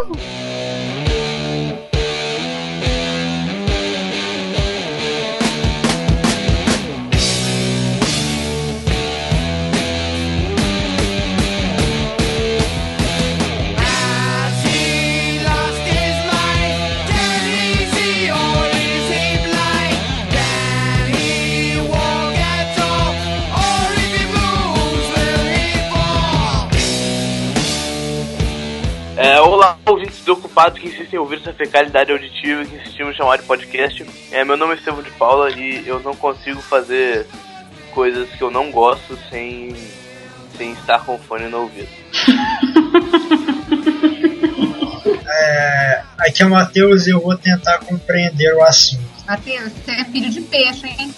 cachorro! Desocupados que insistem em ouvir essa fecalidade auditiva que insistimos em chamar de podcast. É, meu nome é Estevão de Paula e eu não consigo fazer coisas que eu não gosto sem, sem estar com o fone no ouvido. É, aqui é o Matheus e eu vou tentar compreender o assunto. Matheus, você é filho de peixe, hein?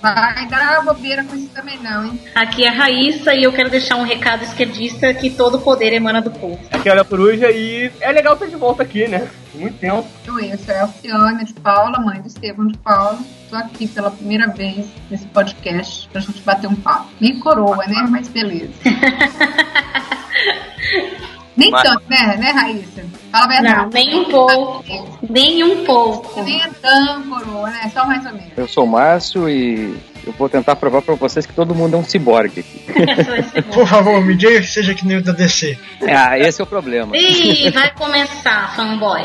Vai dar bobeira com isso também não, hein? Aqui é a Raíssa e eu quero deixar um recado esquerdista que todo poder emana do povo. Aqui é a Coruja e é legal estar de volta aqui, né? Muito tempo. Eu sou a Alcione de Paula, mãe do Estevão de Paula. Estou aqui pela primeira vez nesse podcast pra gente bater um papo. Nem coroa, né? Mas beleza. Nem Mas- tanto, né, né, Raíssa? Fala a verdade. Não, nem um pouco. Nem um pouco. Nem é tão coroa, né? Só mais ou menos. Eu sou o Márcio e eu vou tentar provar pra vocês que todo mundo é um ciborgue aqui. Por favor, me diga que seja que nem o da DC. Ah, esse é o problema. Ih, vai começar, fanboy.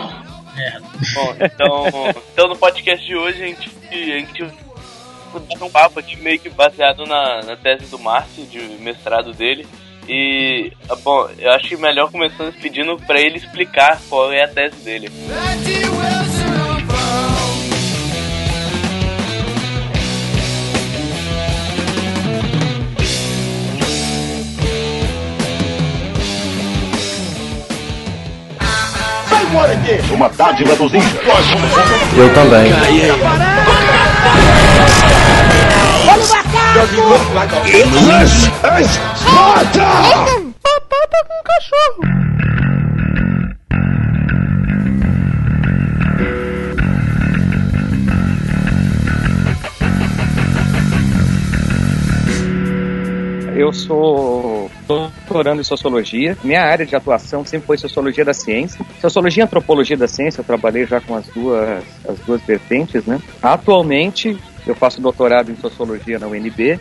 Bom, então, então no podcast de hoje a gente, a gente vai dar um papo aqui meio que baseado na, na tese do Márcio, de mestrado dele. E, bom, eu acho que melhor começando pedindo pra ele explicar qual é a tese dele. Sai fora aqui! Uma dádiva dos índios. Eu também. Batata com cachorro! Eu sou doutorando em sociologia. Minha área de atuação sempre foi sociologia da ciência. Sociologia e antropologia da ciência, eu trabalhei já com as duas, as duas vertentes, né? Atualmente, eu faço doutorado em sociologia na UNB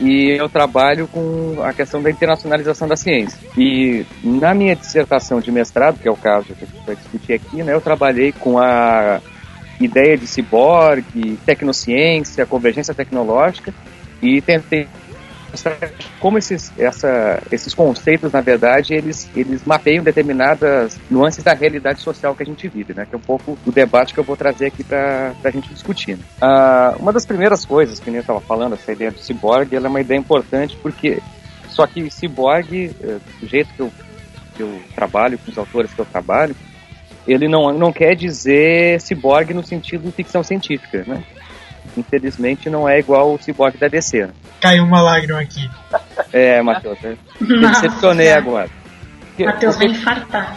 e eu trabalho com a questão da internacionalização da ciência. E na minha dissertação de mestrado, que é o caso que a gente vai discutir aqui, né, eu trabalhei com a ideia de ciborgue, tecnociência, convergência tecnológica e tentei como esses, essa, esses conceitos, na verdade, eles, eles mapeiam determinadas nuances da realidade social que a gente vive, né? Que é um pouco o debate que eu vou trazer aqui para a gente discutir. né? Ah, uma das primeiras coisas que eu estava falando, essa ideia do ciborgue, ela é uma ideia importante porque só que ciborgue, eh, do jeito que eu, que eu trabalho, com os autores que eu trabalho, ele não, não quer dizer ciborgue no sentido de ficção científica, né? Infelizmente não é igual o ciborgue da DC. né? Caiu uma lágrima aqui. É, Matheus, eu decepcionei agora. Matheus vai infartar.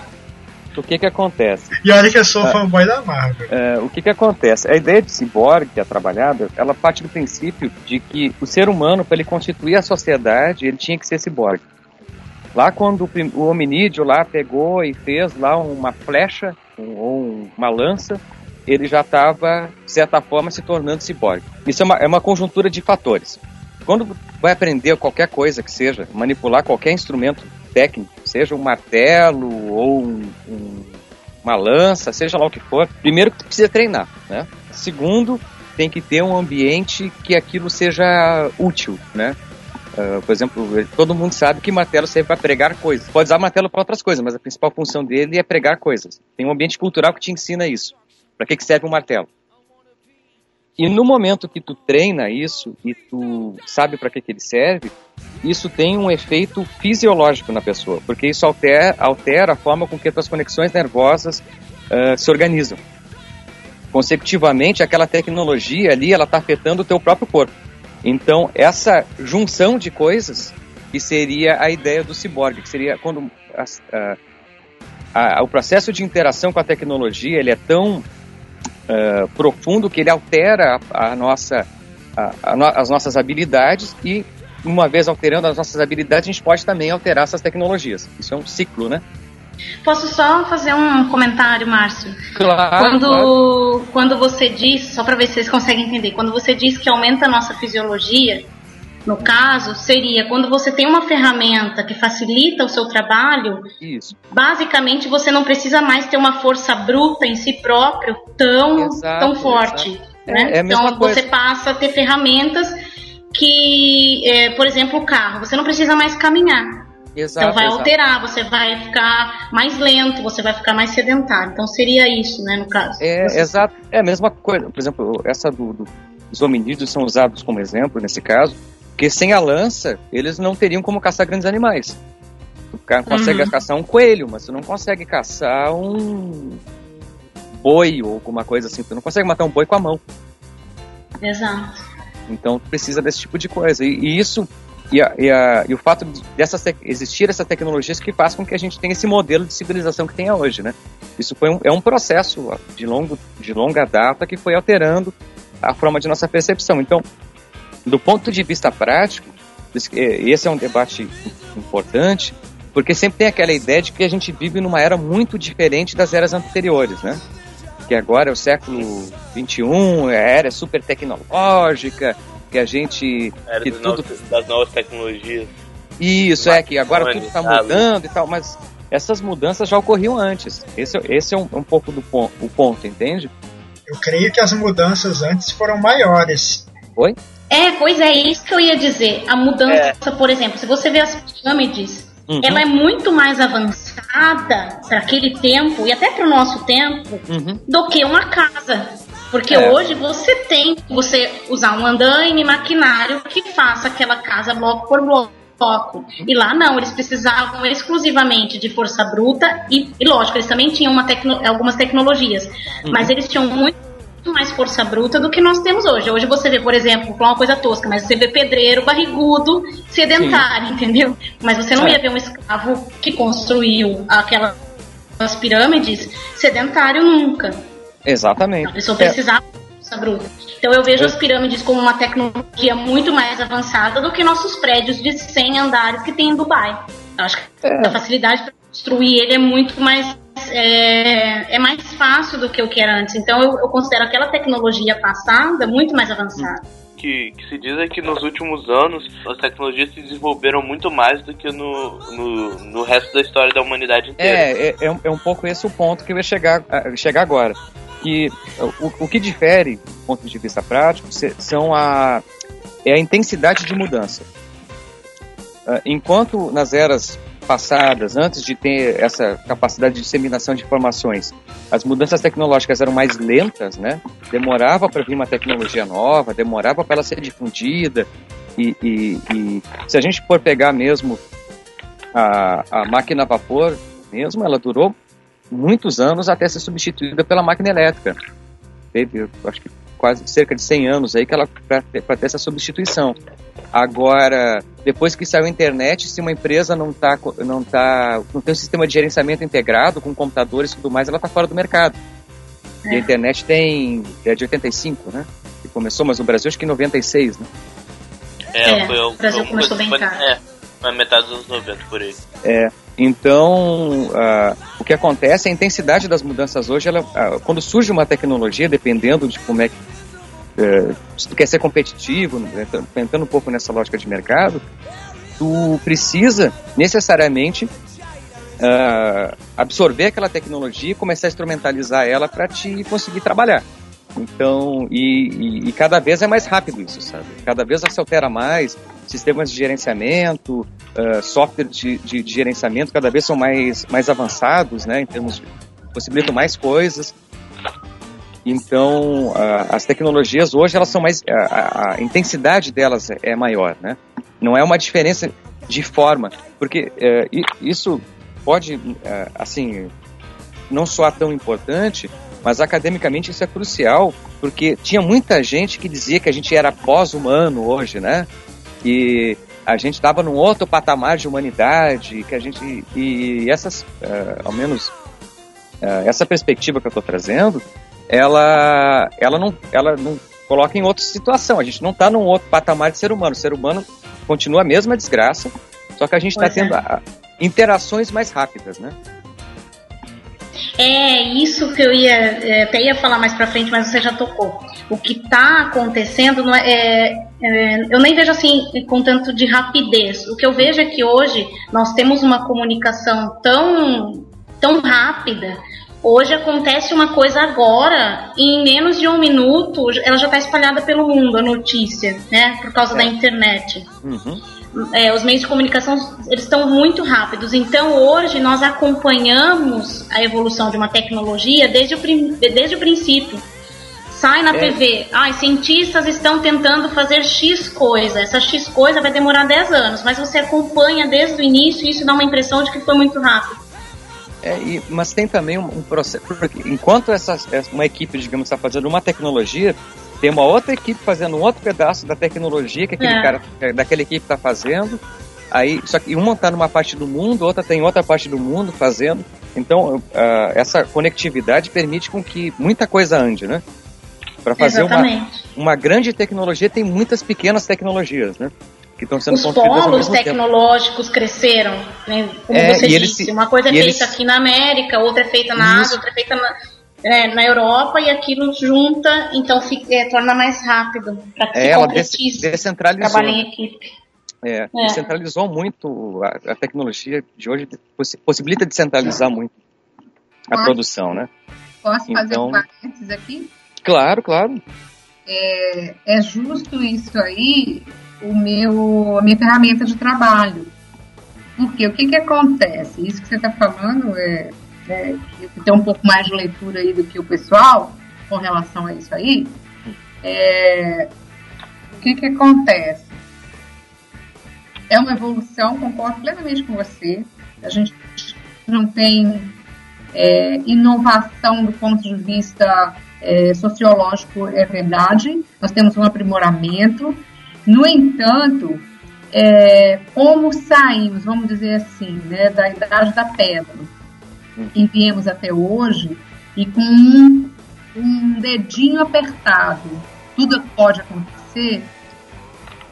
O que que acontece? E olha que eu sou Ah. fanboy da Marvel. É, o que que acontece? A ideia de ciborgue, que é trabalhada, ela parte do princípio de que o ser humano, para ele constituir a sociedade, ele tinha que ser ciborgue. Lá quando o, hominídeo lá pegou e fez lá uma flecha um- ou uma lança, ele já estava, de certa forma, se tornando ciborgue. Isso é uma, é uma conjuntura de fatores. Quando vai aprender qualquer coisa que seja, manipular qualquer instrumento técnico, seja um martelo ou um- um- uma lança, seja lá o que for, primeiro que precisa treinar, né? Segundo, tem que ter um ambiente que aquilo seja útil, né? Ah, por exemplo, todo mundo sabe que martelo serve para pregar coisas. Pode usar martelo para outras coisas, mas a principal função dele é pregar coisas. Tem um ambiente cultural que te ensina isso. Para que, que serve um martelo? E no momento que tu treina isso e tu sabe para que, que ele serve, isso tem um efeito fisiológico na pessoa, porque isso altera, altera a forma com que as conexões nervosas ah, se organizam. Consecutivamente, aquela tecnologia ali, ela está afetando o teu próprio corpo. Então, essa junção de coisas que seria a ideia do ciborgue, que seria quando as- a- a- o processo de interação com a tecnologia ele é tão ah, profundo que ele altera a, a nossa, a- a no- as nossas habilidades e uma vez alterando as nossas habilidades, a gente pode também alterar essas tecnologias. Isso é um ciclo, né? Posso só fazer um comentário, Márcio? Claro. Quando, claro. quando você diz, só para ver se vocês conseguem entender, quando você diz que aumenta a nossa fisiologia, no caso, seria quando você tem uma ferramenta que facilita o seu trabalho, Isso. basicamente você não precisa mais ter uma força bruta em si próprio tão, Exato, tão forte. exato. Né? É- é então coisa. você passa a ter ferramentas que, é, por exemplo, o carro, você não precisa mais caminhar. Exato. Então vai exato. alterar, você vai ficar mais lento, você vai ficar mais sedentário. Então seria isso, né, no caso. É, Você- exato. É a mesma coisa. Por exemplo, essa do, do- dos hominídeos são usados como exemplo nesse caso, porque sem a lança eles não teriam como caçar grandes animais. Tu consegue Uhum. caçar um coelho, mas tu não consegue caçar um boi ou alguma coisa assim. Tu não consegue matar um boi com a mão. Exato. Então tu precisa desse tipo de coisa. E, e isso e, a- e a- e o fato de dessas tec- existir essas tecnologias que faz com que a gente tenha esse modelo de civilização que tem hoje, né? Isso foi um, é um processo de, longo, de longa data que foi alterando a forma de nossa percepção. Então, do ponto de vista prático, esse eh, esse é um debate importante, porque sempre tem aquela ideia de que a gente vive numa era muito diferente das eras anteriores, né? Que agora é o século XXI, a era é super tecnológica, que a gente Era que tudo novos- das novas tecnologias. isso, é que agora tudo está mudando e tal, mas essas mudanças já ocorriam antes. Esse, esse é um, um pouco do ponto, o ponto, entende? Eu creio que as mudanças antes foram maiores. Oi? É, pois é isso que eu ia dizer. A mudança, por exemplo, se você vê as pirâmides, Uhum. ela é muito mais avançada para aquele tempo e até para o nosso tempo Uhum. do que uma casa. Porque É. hoje você tem que você usar um andaime maquinário que faça aquela casa bloco por bloco. E lá não, eles precisavam exclusivamente de força bruta e, e lógico, eles também tinham tecno- algumas tecnologias, mas eles tinham muito mais força bruta do que nós temos hoje. Hoje você vê, por exemplo, uma coisa tosca, mas você vê pedreiro barrigudo sedentário, entendeu? Mas você não É. ia ver um escravo que construiu aquelas pirâmides sedentário nunca. A Exatamente. pessoa É, precisava de força bruta. Então eu vejo É. as pirâmides como uma tecnologia muito mais avançada do que nossos prédios de 100 andares que tem em Dubai. Eu acho que É. a facilidade para construir ele é muito mais é, é mais fácil do que o que era antes. Então eu, eu considero aquela tecnologia passada muito mais avançada. Que, que se diz é que nos últimos anos as tecnologias se desenvolveram muito mais do que no, no, no resto da história da humanidade inteira. É, é, é, um, é um pouco esse o ponto que eu ia chegar, chegar agora. Que o, o que difere, do ponto de vista prático, se- são a, é a intensidade de mudança. Ah, Enquanto nas eras passadas, antes de ter essa capacidade de disseminação de informações, as mudanças tecnológicas eram mais lentas, né? Demorava para vir uma tecnologia nova, demorava para ela ser difundida. E, e- e se a gente for pegar mesmo a, a máquina a vapor, mesmo, ela durou muitos anos até ser substituída pela máquina elétrica. Teve, acho que quase cerca de 100 anos aí que ela para ter essa substituição. Agora, depois que saiu a internet, se uma empresa não tá, não tá, não tem um sistema de gerenciamento integrado com computadores e tudo mais, ela está fora do mercado. E a internet tem é de 85, né? Que começou, mas no Brasil acho que em 96, né? É, foi, o Brasil foi- começou bem foi- tarde. É, na metade dos anos 90 por aí. É, então, ah, o que acontece, a intensidade das mudanças hoje, ela, ah, quando surge uma tecnologia, dependendo de como é que. Eh, se tu quer ser competitivo, né, tá- entrando um pouco nessa lógica de mercado, tu precisa necessariamente ah, absorver aquela tecnologia e começar a instrumentalizar ela para te conseguir trabalhar. Então, e, e- e cada vez é mais rápido isso, sabe? Cada vez se altera mais, sistemas de gerenciamento, ah, software de, de- de gerenciamento cada vez são mais, mais avançados, né? Em termos de possibilitam mais coisas. Então, as tecnologias hoje elas são mais a, a- intensidade delas é, é maior, né? Não é uma diferença de forma, porque i- isso pode, eh, assim, não soar tão importante, mas academicamente isso é crucial, porque tinha muita gente que dizia que a gente era pós-humano hoje, né? Que a gente estava num outro patamar de humanidade, que a gente e essas, eh, ao menos eh, essa perspectiva que eu estou trazendo, ela, ela não, ela não coloca em outra situação. A gente não está num outro patamar de ser humano. O ser humano continua a mesma desgraça, só que a gente está é. tendo ah, interações mais rápidas, né? É isso que eu ia é, até ia falar mais para frente, mas você já tocou. O que está acontecendo não é, é, é, eu nem vejo assim com tanto de rapidez. O que eu vejo é que hoje nós temos uma comunicação tão tão rápida. Hoje acontece uma coisa agora, e em menos de um minuto ela já está espalhada pelo mundo, a notícia, né? Por causa da internet. Uhum. É, os meios de comunicação eles estão muito rápidos. Então hoje nós acompanhamos a evolução de uma tecnologia desde o, desde o princípio. Sai na É. TV, ah, cientistas estão tentando fazer X coisa. Essa X coisa vai demorar 10 anos, mas você acompanha desde o início e isso dá uma impressão de que foi muito rápido. É, e- mas tem também um, um processo. Porque enquanto essa, uma equipe, digamos, está fazendo uma tecnologia, tem uma outra equipe fazendo um outro pedaço da tecnologia que aquele É. cara, que daquela equipe está fazendo. Aí, só que uma está numa parte do mundo, outra tem outra parte do mundo fazendo. Então, ah, essa conectividade permite com que muita coisa ande, né? Para fazer uma, Exatamente. uma grande tecnologia, tem muitas pequenas tecnologias, né? Que estão sendo Os construídas ao polos mesmo tempo. tecnológicos cresceram, né? como É, você disse. se- Uma coisa é feita eles- aqui na América, outra é feita na. Ásia, outra é feita na, é, na Europa e aquilo junta, então fica, é, torna mais rápido para que É, ela descentralizou. trabalhe em equipe. É, É. descentralizou muito a, a tecnologia de hoje, possi- possibilita descentralizar muito a Ah. produção, né? Posso fazer Então- um parênteses aqui? Claro, claro. É, é justo isso aí, o meu, a minha ferramenta de trabalho. Porque o que, que acontece? Isso que você está falando é, é que tem um pouco mais de leitura aí do que o pessoal com relação a isso aí. É, o que, que acontece? É uma evolução, concordo plenamente com você. A gente não tem é, inovação do ponto de vista é, sociológico, é verdade. Nós temos um aprimoramento. No entanto, é, como saímos, vamos dizer assim, né, da idade da pedra e viemos até hoje e com um, um dedinho apertado, tudo pode acontecer.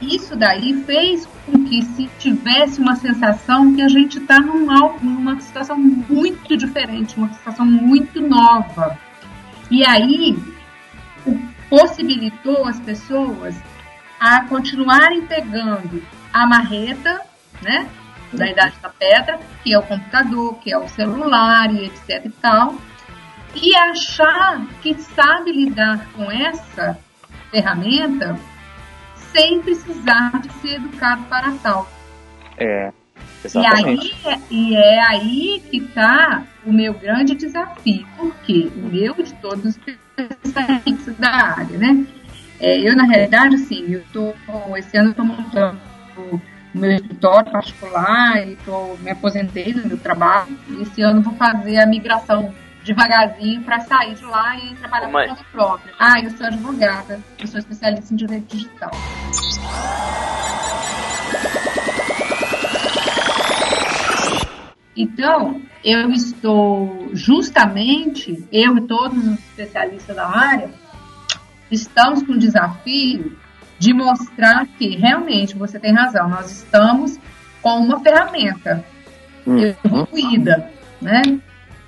Isso daí fez com que se tivesse uma sensação que a gente está num, numa situação muito diferente, uma situação muito nova. E aí possibilitou as pessoas a continuarem pegando a marreta, né, da idade da pedra, que é o computador, que é o celular e etc e tal, e achar que sabe lidar com essa ferramenta sem precisar de ser educado para tal. É, E aí, é- e é aí que está o meu grande desafio, porque o meu de todos os especialistas da área, né? É, eu, na realidade, assim, eu tô, esse ano eu estou montando o meu escritório particular e tô, me aposentei do meu trabalho. Esse ano eu vou fazer a migração devagarzinho para sair de lá e trabalhar mãe. por conta própria. Ah, eu sou advogada, eu sou especialista em direito digital. Então, eu estou justamente, eu e todos os especialistas da área, estamos com o desafio de mostrar que realmente você tem razão, nós estamos com uma ferramenta evoluída, né?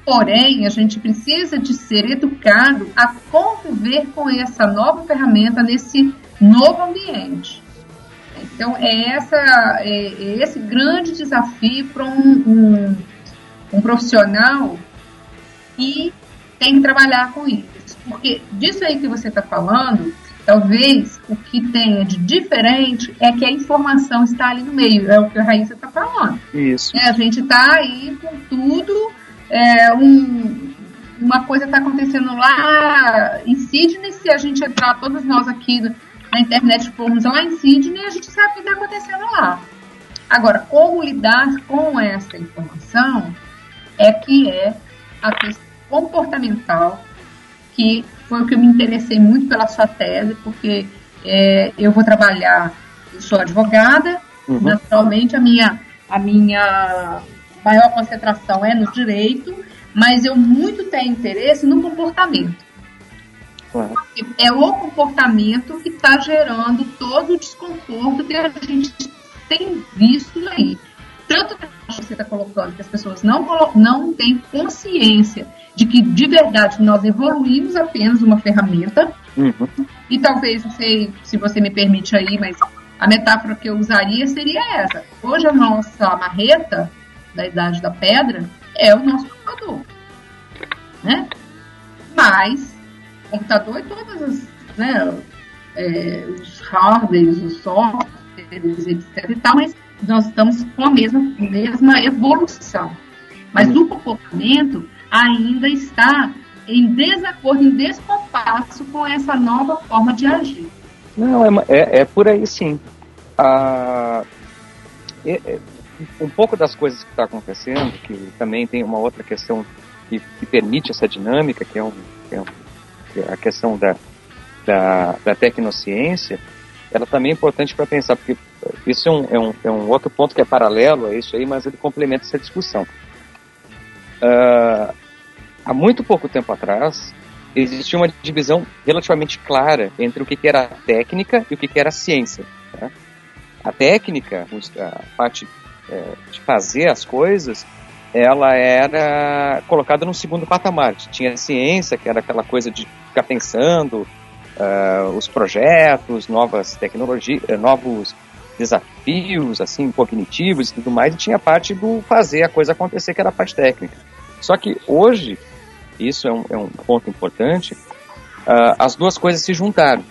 Porém, a gente precisa de ser educado a conviver com essa nova ferramenta nesse novo ambiente. Então, é, essa, é, é esse grande desafio para um, um, um profissional que tem que trabalhar com isso. Porque disso aí que você está falando, talvez o que tenha de diferente é que a informação está ali no meio, é o que a Raíssa está falando. Isso. É, a gente está aí com tudo, é, um- uma coisa está acontecendo lá em Sydney, se a gente entrar, todos nós aqui na internet formos lá em Sydney, a gente sabe o que está acontecendo lá. Agora, como lidar com essa informação é que é a questão comportamental, que foi o que eu me interessei muito pela sua tese, porque é, eu vou trabalhar, eu sou advogada, Uhum. naturalmente a minha, a minha maior concentração é no direito, mas eu muito tenho interesse no comportamento. Claro. É o comportamento que está gerando todo o desconforto que a gente tem visto aí. Tanto que você está colocando, que as pessoas não, não têm consciência de que de verdade nós evoluímos apenas uma ferramenta. Uhum. E talvez, não sei se você me permite aí, mas a metáfora que eu usaria seria essa. Hoje a nossa marreta da idade da pedra é o nosso computador. Né? Mas o computador e todas as. Né, é, os hardwares, os softwares, etc. E tal, mas nós estamos com a mesma, mesma evolução. Mas o comportamento ainda está em desacordo, em descompasso com essa nova forma de agir. Não, é, é, é por aí sim. Ah, é, é, um pouco das coisas que está acontecendo, que também tem uma outra questão que, que permite essa dinâmica, que é, um, que é, um, que é a questão da, da, da tecnociência, ela também é importante para pensar, porque isso é um, é, um, é um outro ponto que é paralelo a isso aí, mas ele complementa essa discussão. Uh, há muito pouco tempo atrás, existia uma divisão relativamente clara entre o que, era técnica e o que, era ciência. Né? A técnica, a parte é, de fazer as coisas, ela era colocada num segundo patamar. Tinha a ciência, que era aquela coisa de ficar pensando uh, os projetos, novas tecnologias, eh, novos desafios assim cognitivos e tudo mais, e tinha parte do fazer a coisa acontecer, que era a parte técnica. Só que hoje, isso é um, é um ponto importante, uh, as duas coisas se juntaram.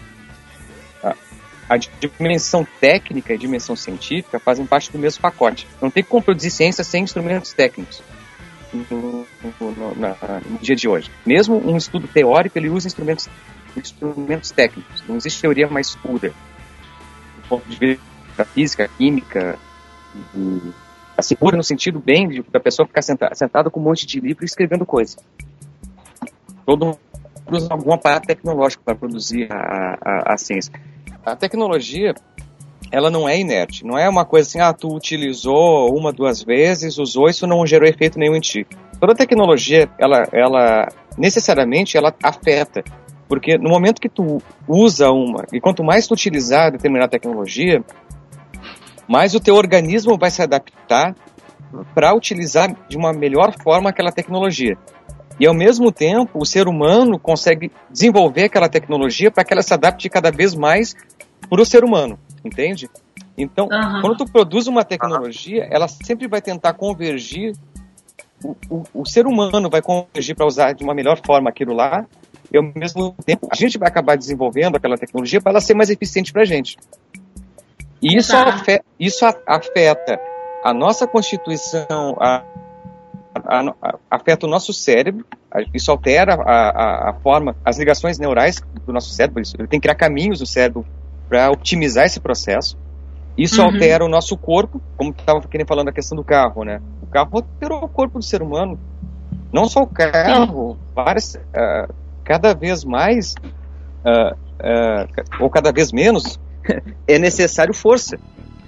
A dimensão técnica e a dimensão científica fazem parte do mesmo pacote. Não tem como produzir ciência sem instrumentos técnicos. No, no, na, no, dia de hoje. Mesmo um estudo teórico, ele usa instrumentos, instrumentos técnicos. Não existe teoria mais pura. Do ponto de vista física, química, e, assim, pura no sentido bem de, da pessoa ficar sentada, sentada com um monte de livro escrevendo coisa todo mundo usa algum aparato tecnológico para produzir a, a, a, ciência. A tecnologia, ela não é inerte, não é uma coisa assim, ah, tu utilizou uma, duas vezes, usou, isso não gerou efeito nenhum em ti. Toda tecnologia, ela, ela necessariamente, ela afeta, porque no momento que tu usa uma, e quanto mais tu utilizar determinada tecnologia, mais o teu organismo vai se adaptar para utilizar de uma melhor forma aquela tecnologia. E ao mesmo tempo, o ser humano consegue desenvolver aquela tecnologia para que ela se adapte cada vez mais para o ser humano, entende? Então, uhum. quando tu produz uma tecnologia, ela sempre vai tentar convergir, o, o, o ser humano vai convergir para usar de uma melhor forma aquilo lá, e ao mesmo tempo a gente vai acabar desenvolvendo aquela tecnologia para ela ser mais eficiente para a gente. E isso, afeta, isso afeta a nossa constituição, a, a, a, afeta o nosso cérebro, isso altera a, a, forma, as ligações neurais do nosso cérebro, isso, ele tem que criar caminhos no cérebro para otimizar esse processo. Isso uhum. altera o nosso corpo, como estava querendo falando da questão do carro, né? O carro alterou o corpo do ser humano. Não só o carro, várias, uh, cada vez mais, uh, uh, ou cada vez menos, é necessário força,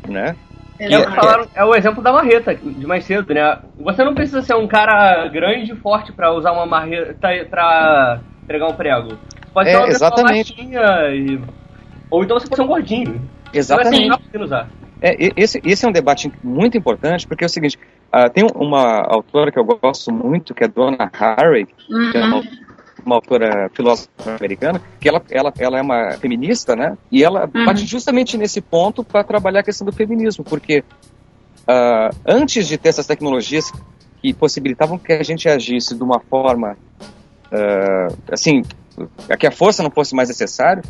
né? É, falaram, é o exemplo da marreta de mais cedo, né? Você não precisa ser um cara grande e forte para usar uma marreta para entregar um prego. Pode ser é, uma exatamente. E... Ou então você pode ser um gordinho. Exatamente. usar. É, esse, esse é um debate muito importante, porque é o seguinte, uh, tem uma autora que eu gosto muito, que é Donna Haraway, uhum. que é uma uma autora filósofa americana, que ela, ela, ela é uma feminista, né? E ela uhum. bate justamente nesse ponto para trabalhar a questão do feminismo, porque uh, antes de ter essas tecnologias que possibilitavam que a gente agisse de uma forma, uh, assim, que a força não fosse mais necessária,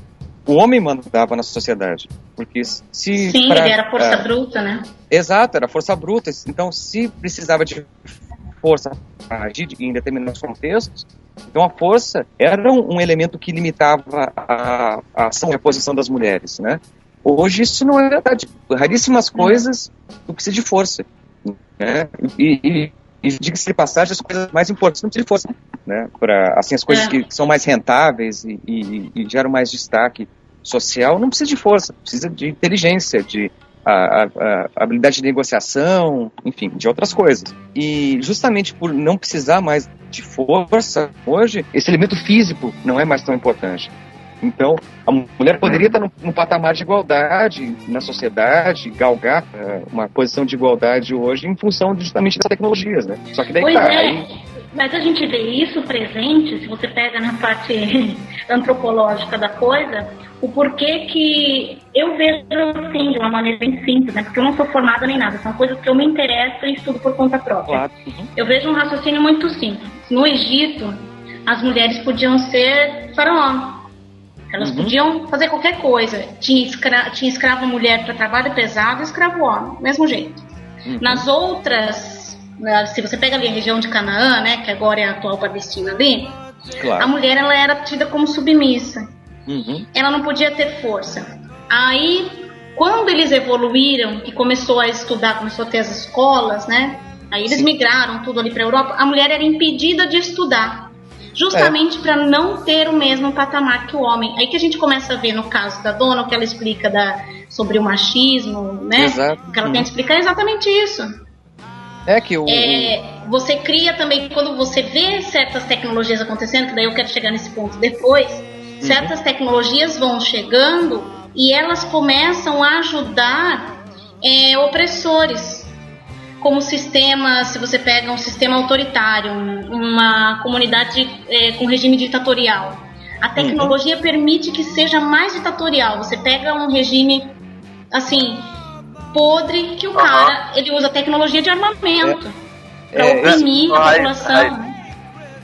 o homem mandava na sociedade. Porque se. Sim, pra, ele era força uh, bruta, né? Exato, era força bruta. Então, se precisava de força para agir em determinados contextos, então a força era um, um elemento que limitava a, a, ação e a posição das mulheres, né? Hoje isso não é verdade. Raríssimas coisas tu precisa de força, né? E, e, e diga-se de passagem, as coisas mais importantes não precisam de força, né? Para assim as coisas é. que, que, são mais rentáveis e, e, e geram mais destaque social não precisa de força, precisa de inteligência, de a, a, a, habilidade de negociação, enfim, de outras coisas. E justamente por não precisar mais de força hoje, esse elemento físico não é mais tão importante. Então, a mulher poderia estar num, num patamar de igualdade na sociedade, galgar uh, uma posição de igualdade hoje em função justamente das tecnologias, né? Só que daí pois tá, é. aí, Mas a gente vê isso presente, se você pega na parte antropológica da coisa, o porquê que eu vejo assim, de uma maneira bem simples, né? Porque eu não sou formada nem nada, são coisas que eu me interesso e estudo por conta própria. claro. Uhum. Eu vejo um raciocínio muito simples. No Egito, as mulheres podiam ser faraó. Elas Uhum. podiam fazer qualquer coisa. Tinha, escra tinha escravo mulher para trabalho pesado e escravo homem, mesmo jeito. Uhum. Nas outras, né, se você pega ali a região de Canaã, né, que agora é a atual Palestina ali, a Claro. mulher ela era tida como submissa. Uhum. Ela não podia ter força. Aí, quando eles evoluíram e começou a estudar, começou a ter as escolas, né? Aí eles Sim. migraram tudo ali para Europa. A mulher era impedida de estudar, justamente para não ter o mesmo patamar que o homem. Aí que a gente começa a ver no caso da dona o que ela explica da, sobre o machismo, né? Exato. O que ela tem Uhum. que explicar é exatamente isso. É que o. É, você cria também, quando você vê certas tecnologias acontecendo, que daí eu quero chegar nesse ponto depois, certas tecnologias vão chegando e elas começam a ajudar é, opressores. Como sistemas, se você pega um sistema autoritário, um- uma comunidade é, com regime ditatorial, a tecnologia permite que seja mais ditatorial. Você pega um regime assim podre que o Aham. cara ele usa tecnologia de armamento para É, oprimir a Ai, população. ai.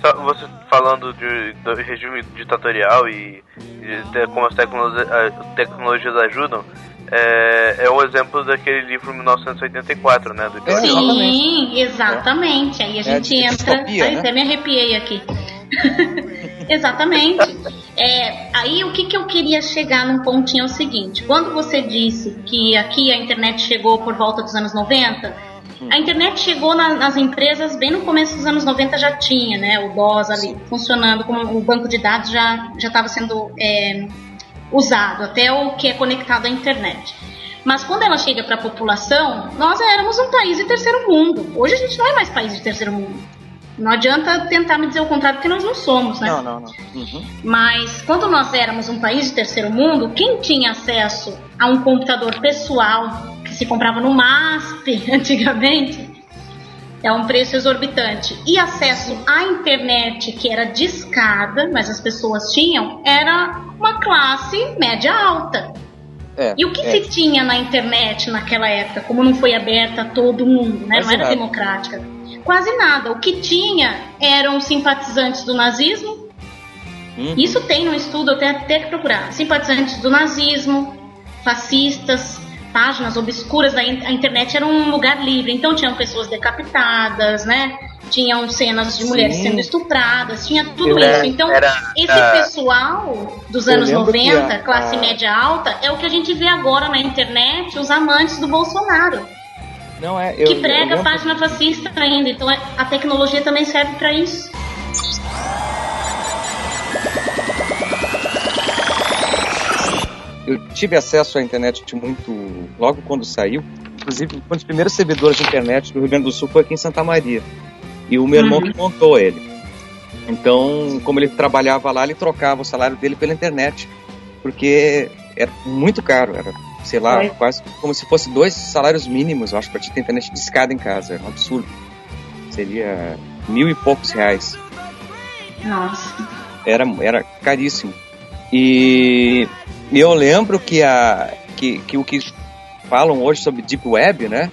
Só você falando de, do regime ditatorial e, e de como as tecnologias, as tecnologias ajudam, é, é o exemplo daquele livro 1984, né? Do É. Sim, exatamente. Aí a É gente de entra. distopia, Aí né? até me arrepiei aqui. exatamente. É, aí o que, que eu queria chegar num pontinho é o seguinte: quando você disse que aqui a internet chegou por volta dos anos 90, a internet chegou na- nas empresas bem no começo dos anos 90 já tinha, né? O DOS ali funcionando, como o banco de dados já já estava sendo é, usado, até o que é conectado à internet. Mas quando ela chega para a população, nós éramos um país de terceiro mundo. Hoje a gente não é mais país de terceiro mundo. Não adianta tentar me dizer o contrário, porque nós não somos, né? Não, não, não. Uhum. Mas quando nós éramos um país de terceiro mundo, quem tinha acesso a um computador pessoal que se comprava no MASP antigamente é um preço exorbitante e acesso à internet que era discada, mas as pessoas tinham, era uma classe média alta. É, E o que é. se tinha na internet naquela época, como não foi aberta a todo mundo, né? Não era nada. democrática? Quase nada. O que tinha eram simpatizantes do nazismo. Uhum. Isso tem no estudo, eu tenho até que procurar. Simpatizantes do nazismo, fascistas, páginas obscuras da in- a internet era um lugar livre. Então tinham pessoas decapitadas, né? Tinham cenas de mulheres Sim. sendo estupradas, tinha tudo Eu- isso. Então, era- esse era- pessoal dos Eu anos lembro que 90, a- classe média alta, é o que a gente vê agora na internet, os amantes do Bolsonaro, Não é. Eu, que eu prega lembro- página fascista ainda. Então, é- a tecnologia também serve para isso. Eu tive acesso à internet muito logo quando saiu. Inclusive, um dos primeiros servidores de internet do Rio Grande do Sul foi aqui em Santa Maria. E o meu irmão Uhum. que montou ele. Então, como ele trabalhava lá, ele trocava o salário dele pela internet. Porque era muito caro, era, sei lá, Foi. quase como se fosse dois salários mínimos, eu acho, para te ter internet discada em casa. Era um absurdo. Seria mil e poucos reais. Nossa. era, era caríssimo. E eu lembro que, a, que, que o que falam hoje sobre Deep Web, né?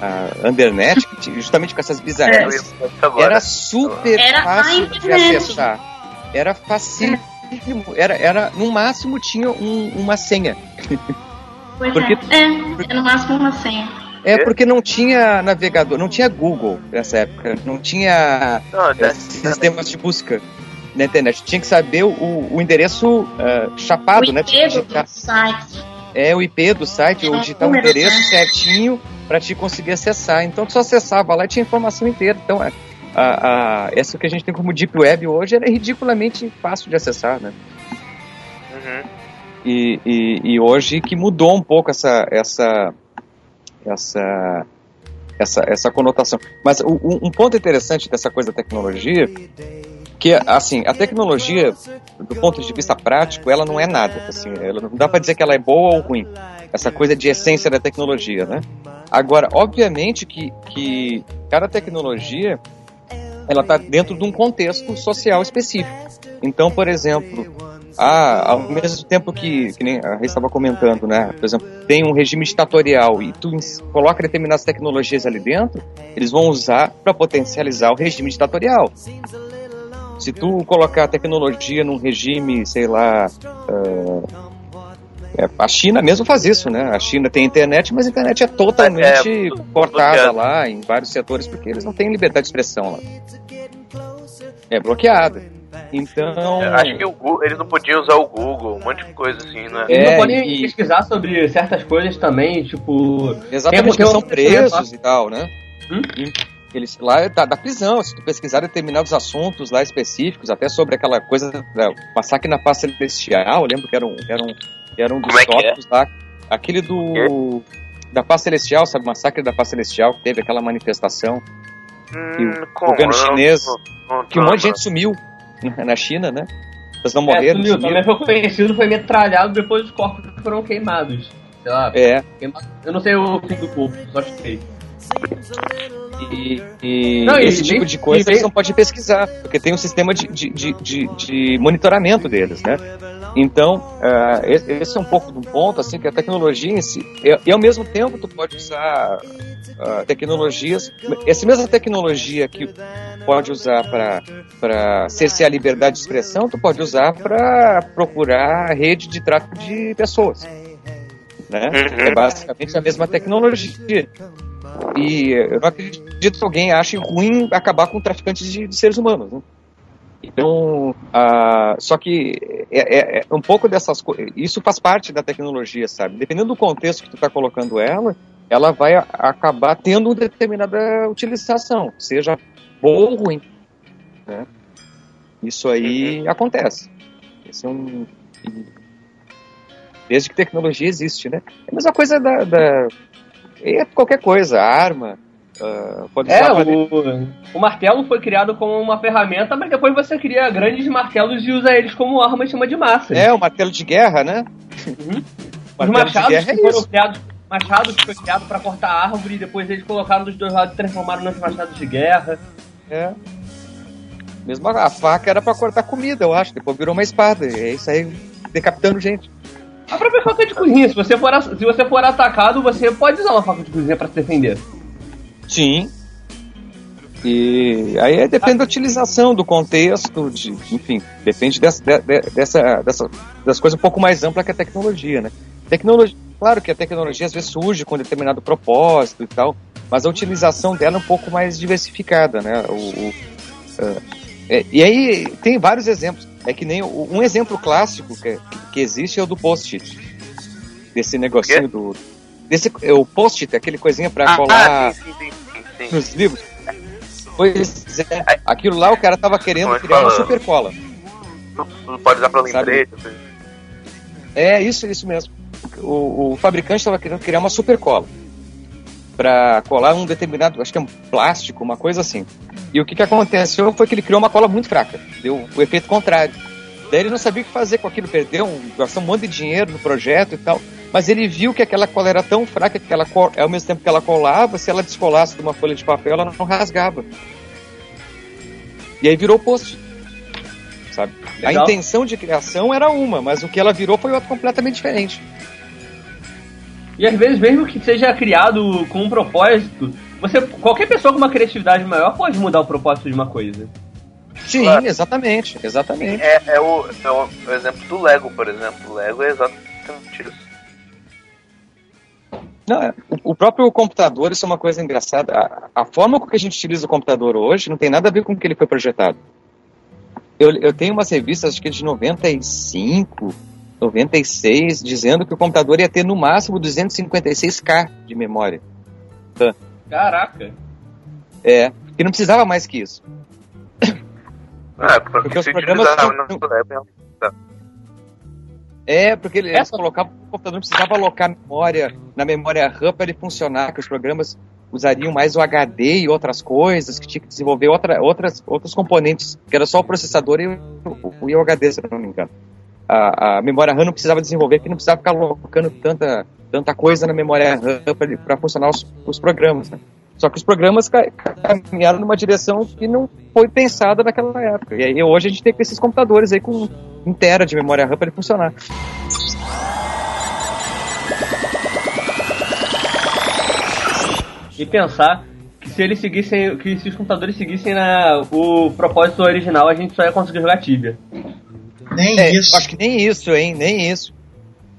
A, a Undernet, tinha- justamente com essas bizarrices, isso agora. era super Era a fácil de internet. acessar. Era facílimo. Era, era, no máximo tinha um- uma senha. Pois Porque- é. É, é no máximo uma senha. É É? porque não tinha navegador, não tinha Google nessa época, não tinha Não, é, da- sistemas de busca na internet. Tinha que saber o, o endereço ah, chapado, o né? Tinha que digitar, do site. é o IP do site, ou digitar o número, endereço né? certinho para te conseguir acessar. Então tu só acessava lá e tinha informação inteira. Então a, a, essa que a gente tem como Deep Web hoje era ridiculamente fácil de acessar, né? Uhum. E, e, e hoje que mudou um pouco essa essa essa essa, essa conotação. Mas um, um ponto interessante dessa coisa da tecnologia que assim a tecnologia do ponto de vista prático ela não é nada assim ela não dá para dizer que ela é boa ou ruim essa coisa de essência da tecnologia né agora obviamente que que cada tecnologia ela está dentro de um contexto social específico então por exemplo ah, ao mesmo tempo que, que nem a Rei estava comentando, né? Por exemplo, tem um regime ditatorial e tu coloca determinadas tecnologias ali dentro, eles vão usar para potencializar o regime ditatorial. Se tu colocar tecnologia num regime, sei lá, uh, a China mesmo faz isso, né? A China tem internet, mas a internet é totalmente é, é, cortada lá em vários setores porque eles não têm liberdade de expressão lá. É bloqueada. Então. Eu acho que o Google, eles não podiam usar o Google, um monte de coisa assim, né? Eles não podem e... pesquisar sobre certas coisas também, tipo. Exatamente, eles são presos e tal, né? Hum? Eles, lá da, da, prisão, se tu pesquisar determinados assuntos lá específicos, até sobre aquela coisa da massacre na paz celestial, eu lembro que era um, era um, era um dos Como é tópicos é? lá. Aquele do. Da paz celestial, sabe? Massacre da paz celestial, que teve aquela manifestação. Hum, o governo chinês. Não, não, que um monte de gente sumiu na China, né? Eles não morreram. É, sumiu. Também foi conhecido, foi metralhado depois os corpos foram queimados. Sei lá. É. Queimado. Eu não sei o fim do corpo, só sei. E, e não, esse tipo de coisa vem... não pode pesquisar, porque tem um sistema de, de, de, de, de monitoramento deles, né? Então, uh, esse é um pouco do ponto, assim, que a tecnologia em si, e, e ao mesmo tempo tu pode usar uh, tecnologias, essa mesma tecnologia que pode usar para cercear a liberdade de expressão, tu pode usar para procurar rede de tráfico de pessoas. Né? É basicamente a mesma tecnologia. E eu não acredito que alguém ache ruim acabar com traficantes de, de seres humanos. Né? Então, só que é, é, é, um pouco dessas coisas. Isso faz parte da tecnologia, sabe? Dependendo do contexto que tu está colocando ela, ela vai acabar tendo uma determinada utilização, seja boa ou ruim. Né? Isso aí uhum. acontece. Esse é um. Desde que tecnologia existe, né? É a mesma coisa da, da é qualquer coisa, arma. Uh, pode é, o, o, martelo foi criado como uma ferramenta, mas depois você cria grandes martelos e usa eles como arma em cima de massa. É, o martelo de guerra, né? Uhum. Os machados que é foram criados, machados que foi criado para cortar árvore e depois eles colocaram dos dois lados e transformaram nos machados de guerra. É. Mesmo a faca era para cortar comida, eu acho. Depois virou uma espada. É isso aí, decapitando gente. A própria faca de cozinha, se você for, se você for atacado, você pode usar uma faca de cozinha para se defender. Sim. E aí depende da utilização, do contexto, de, enfim, depende dessa, dessa, dessa, das coisas um pouco mais amplas que a tecnologia, né? Tecnologia, claro que a tecnologia às vezes surge com determinado propósito e tal, mas a utilização dela é um pouco mais diversificada, né? O, o uh, é, e aí tem vários exemplos. É que nem um exemplo clássico que, que existe é o do post-it. Desse negocinho do. Desse, é o post-it, aquele coisinha para ah, colar ah, sim, sim, sim, nos livros. Pois é, aquilo lá o cara tava querendo criar uma super cola. Não pode usar pra lembrete. Assim. É, isso, isso mesmo. O, o fabricante estava querendo criar uma super cola para colar um determinado, acho que é um plástico, uma coisa assim. E o que, que aconteceu foi que ele criou uma cola muito fraca, deu o efeito contrário. Daí ele não sabia o que fazer com aquilo, perdeu, um, gastou um monte de dinheiro no projeto e tal. Mas ele viu que aquela cola era tão fraca que ela, ao mesmo tempo que ela colava, se ela descolasse de uma folha de papel, ela não rasgava. E aí virou post. Sabe? A intenção de criação era uma, mas o que ela virou foi outra completamente diferente. E às vezes, mesmo que seja criado com um propósito, você qualquer pessoa com uma criatividade maior pode mudar o propósito de uma coisa. Sim, claro. exatamente, exatamente. É, é, o, é o, o exemplo do Lego, por exemplo. O Lego é exatamente isso. Não, é, o, próprio computador, isso é uma coisa engraçada. A, a, forma com que a gente utiliza o computador hoje não tem nada a ver com o que ele foi projetado. Eu, eu tenho umas revistas, acho que de 95, 96, dizendo que o computador ia ter no máximo 256K de memória. Caraca! É, que não precisava mais que isso. Ah, porque, porque os programas. Não... É, porque ele, eles colocavam o computador não precisava alocar memória na memória RAM para ele funcionar, que os programas usariam mais o HD e outras coisas, que tinha que desenvolver outra, outras, outros componentes, que era só o processador e o, e o HD, se não me engano. A, a, memória RAM não precisava desenvolver, porque não precisava ficar colocando tanta, tanta coisa na memória RAM para funcionar os, os programas. Né? Só que os programas caminharam numa direção que não foi pensada naquela época. E aí hoje a gente tem esses computadores aí com tera de memória RAM para ele funcionar. E pensar que se eles seguissem, que se os computadores seguissem na, o propósito original, a gente só ia conseguir jogar Tibia. Nem é, isso. Acho que nem isso, hein? Nem isso.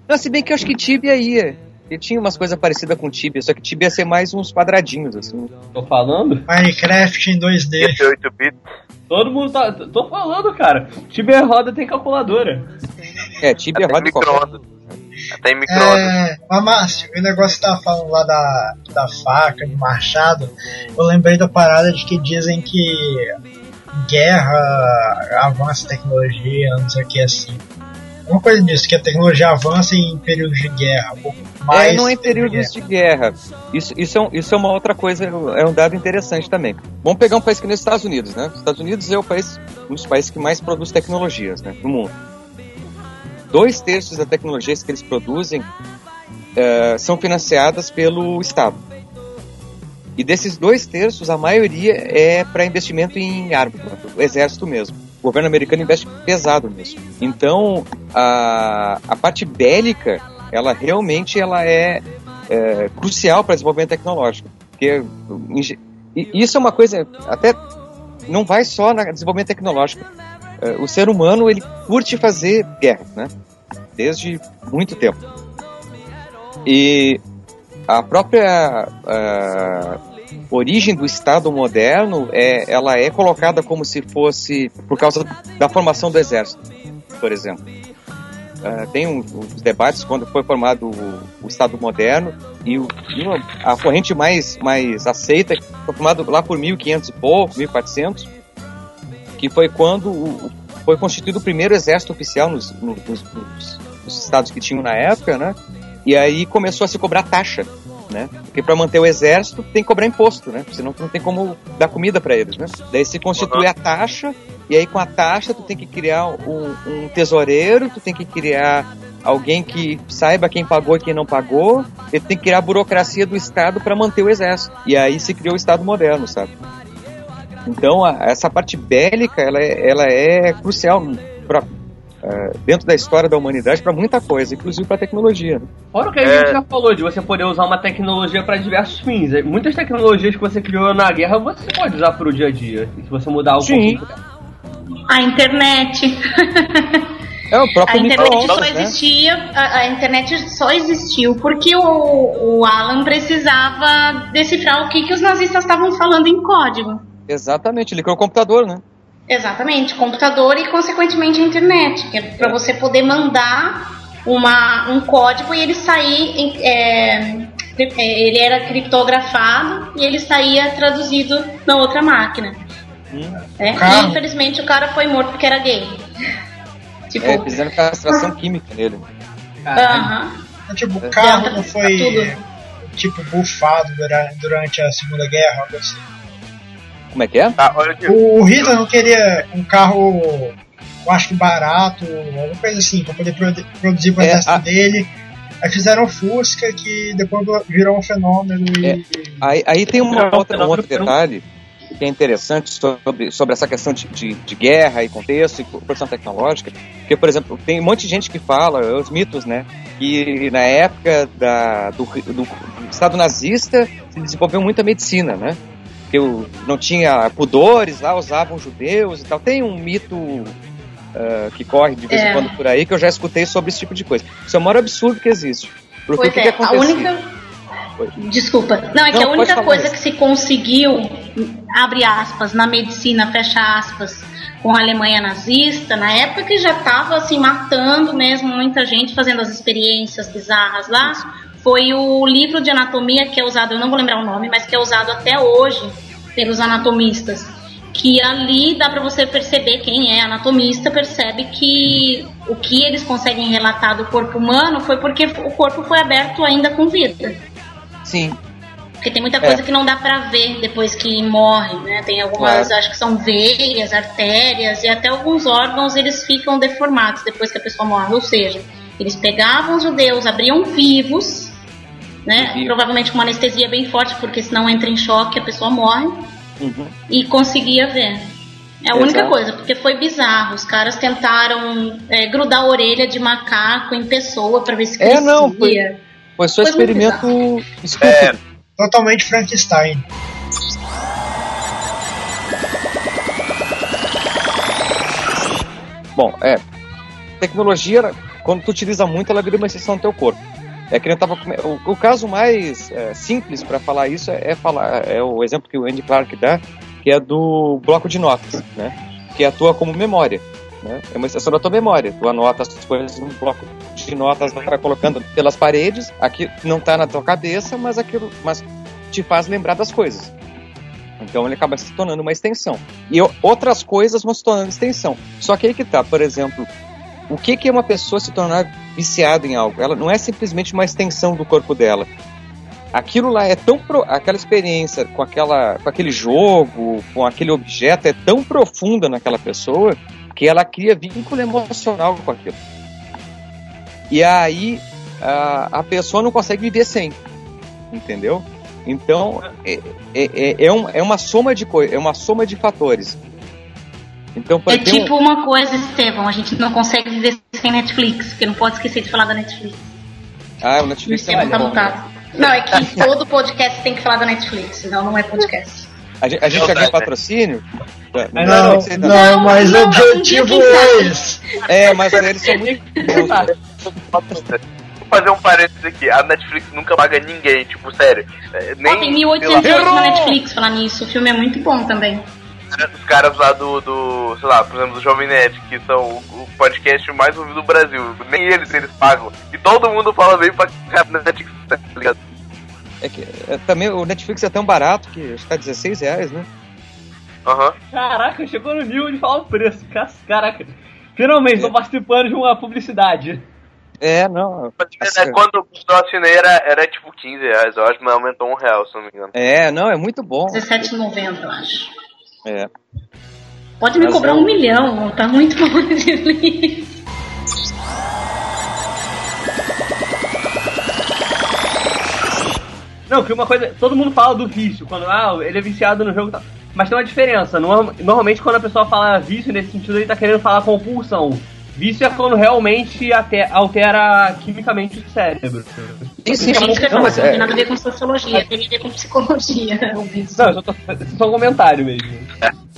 Não, se bem que eu acho que Tibia ia. Ele tinha umas coisas parecidas com Tibia, só que Tibia ia ser mais uns quadradinhos, assim. Tô falando? Minecraft em 2D. 8 bits. Todo mundo tá. Tô falando, cara. Tibia roda tem calculadora. É, Tibia Até roda qualquer... Até em microondas. É, mas Márcio, o negócio que tava falando lá da, da faca, do machado, eu lembrei da parada de que dizem que guerra avança tecnologia, não sei o que assim. Uma coisa disso, que a tecnologia avança em períodos de guerra. Mais é, não em períodos de guerra. De guerra. Isso, isso, é um, isso é uma outra coisa, é um dado interessante também. Vamos pegar um país que nem os Estados Unidos, né? Os Estados Unidos é o país, um dos países que mais produz tecnologias né, no mundo. Dois terços das tecnologias que eles produzem uh, são financiadas pelo Estado. E desses dois terços, a maioria é para investimento em armas, o exército mesmo governo americano investe pesado nisso. Então, a, a parte bélica, ela realmente ela é, é crucial para o desenvolvimento tecnológico. Porque isso é uma coisa, até não vai só no desenvolvimento tecnológico. É, o ser humano, ele curte fazer guerra, né? Desde muito tempo. E a própria origem do Estado moderno é, ela é colocada como se fosse por causa da formação do exército, por exemplo. Uh, tem um, um debates quando foi formado o, o Estado moderno e, o, e a corrente mais, mais aceita foi formado lá por 1500 e pouco, 1400, que foi quando o, foi constituído o primeiro exército oficial nos, nos, nos, nos estados que tinham na época, né? E aí começou a se cobrar taxa né? Porque para manter o exército tem que cobrar imposto, né? Senão tu não tem como dar comida para eles, né? Daí se constitui a taxa e aí com a taxa tu tem que criar um, um tesoureiro, tu tem que criar alguém que saiba quem pagou e quem não pagou, ele tem que criar a burocracia do Estado para manter o exército. E aí se criou o Estado moderno, sabe? Então, a, essa parte bélica, ela é, ela é crucial para é, dentro da história da humanidade para muita coisa, inclusive para tecnologia. Né? Fora o que a é... gente já falou de você poder usar uma tecnologia para diversos fins. É, muitas tecnologias que você criou na guerra você pode usar para o dia a dia, se você mudar o Sim. A internet. É o próprio a internet só né? existia, a, a, internet só existiu porque o, o Alan precisava decifrar o que, que os nazistas estavam falando em código. Exatamente, ele criou o computador, né? Exatamente, computador e consequentemente a internet, que é para você poder mandar uma, um código e ele sair, é, é, ele era criptografado e ele saía traduzido na outra máquina. Hum, é? E infelizmente o cara foi morto porque era gay. Tipo, é, fizeram castração química nele. Aham. Uhum. Tipo, o carro não foi tipo bufado durante a Segunda Guerra, algo assim. Como é que é? Ah, o, o Hitler não queria um carro, eu acho que barato, alguma coisa assim, para poder produzir o é, exército a... dele. Aí fizeram Fusca, que depois virou um fenômeno. É. Aí, aí, tem uma outra, um outro detalhe que é interessante sobre, sobre essa questão de, de, de guerra e contexto e produção tecnológica. Porque, por exemplo, tem um monte de gente que fala, os mitos, né? Que na época da, do, do, do Estado nazista se desenvolveu muita medicina, né? Que eu não tinha pudores lá, usavam judeus e tal. Tem um mito uh, que corre de vez em é. quando por aí que eu já escutei sobre esse tipo de coisa. Isso é o maior absurdo que existe. Porque pois o que, é, que a única. Desculpa. Não, é não, que a única coisa que se conseguiu, abre aspas, na medicina, fecha aspas, com a Alemanha nazista, na época que já estava assim, matando mesmo muita gente, fazendo as experiências bizarras lá, foi o livro de anatomia que é usado, eu não vou lembrar o nome, mas que é usado até hoje pelos anatomistas. Que ali dá para você perceber quem é anatomista, percebe que o que eles conseguem relatar do corpo humano foi porque o corpo foi aberto ainda com vida. Sim. Porque tem muita coisa é. que não dá pra ver depois que morre, né? Tem algumas, claro. acho que são veias, artérias e até alguns órgãos eles ficam deformados depois que a pessoa morre. Ou seja, eles pegavam os judeus, abriam vivos, né? Provavelmente com uma anestesia bem forte, porque senão entra em choque a pessoa morre. Uhum. E conseguia ver. É a Exato. única coisa, porque foi bizarro. Os caras tentaram é, grudar a orelha de macaco em pessoa para ver se crescia. É, não, foi, foi só foi experimento É, totalmente Frankenstein. Bom, é. Tecnologia, quando tu utiliza muito, ela vira uma exceção no teu corpo. É que eu tava, o, o caso mais é, simples para falar isso é, é, falar é o exemplo que o Andy Clark dá, que é do bloco de notas, né? Que atua como memória. Né? É uma extensão da tua memória. Tu anota as coisas num bloco de notas, vai colocando pelas paredes. Aqui não está na tua cabeça, mas aquilo, mas te faz lembrar das coisas. Então ele acaba se tornando uma extensão. E outras coisas vão se tornando extensão. Só que aí que tá, por exemplo, o que, que é uma pessoa se tornar viciada em algo? Ela não é simplesmente uma extensão do corpo dela aquilo lá é tão pro, aquela experiência com aquela com aquele jogo, com aquele objeto é tão profunda naquela pessoa que ela cria vínculo emocional com aquilo. E aí a, a pessoa não consegue viver sem, entendeu? Então é, é, é, é, um, é uma soma de coisas, é uma soma de fatores. Então, é tipo um... uma coisa, Estevão, a gente não consegue viver sem Netflix, porque não pode esquecer de falar da Netflix. Ah, o Netflix é muito bom. Não, é que todo podcast tem que falar da Netflix, senão não é podcast. A gente, a gente já ganha patrocínio? Não, não, não, não mas o objetivo é esse. É, mas eles são muito. Vou fazer um parênteses aqui. A Netflix nunca paga ninguém, tipo, sério. É, nem oh, tem 1808 na Netflix falar nisso. O filme é muito bom também. Os caras lá do, do, sei lá, por exemplo, do Jovem Nerd, que são o podcast mais ouvido do Brasil. Nem eles eles pagam. E todo mundo fala bem pra Netflix, tá ligado? É que é, também o Netflix é tão barato que acho que tá 16 reais, né? Aham. Uhum. Caraca, chegou no nível de falar o preço. Caraca. Finalmente, tô participando de uma publicidade. É, não. É, quando eu assinei era, era tipo 15 reais, eu acho, mas aumentou um real, se não me engano. É, não, é muito bom. R$17,90, eu acho. É. Pode me mas cobrar um milhão, tá muito bom Não, que uma coisa. Todo mundo fala do vício, quando ah, ele é viciado no jogo e tal. Mas tem uma diferença. Normalmente, quando a pessoa fala vício, nesse sentido, ele tá querendo falar compulsão. Vício é quando realmente altera quimicamente o cérebro. Isso, sim, sim. Não, mas é... tem nada a ver com sociologia, tem a ver com psicologia. Não, eu tô, só um comentário mesmo.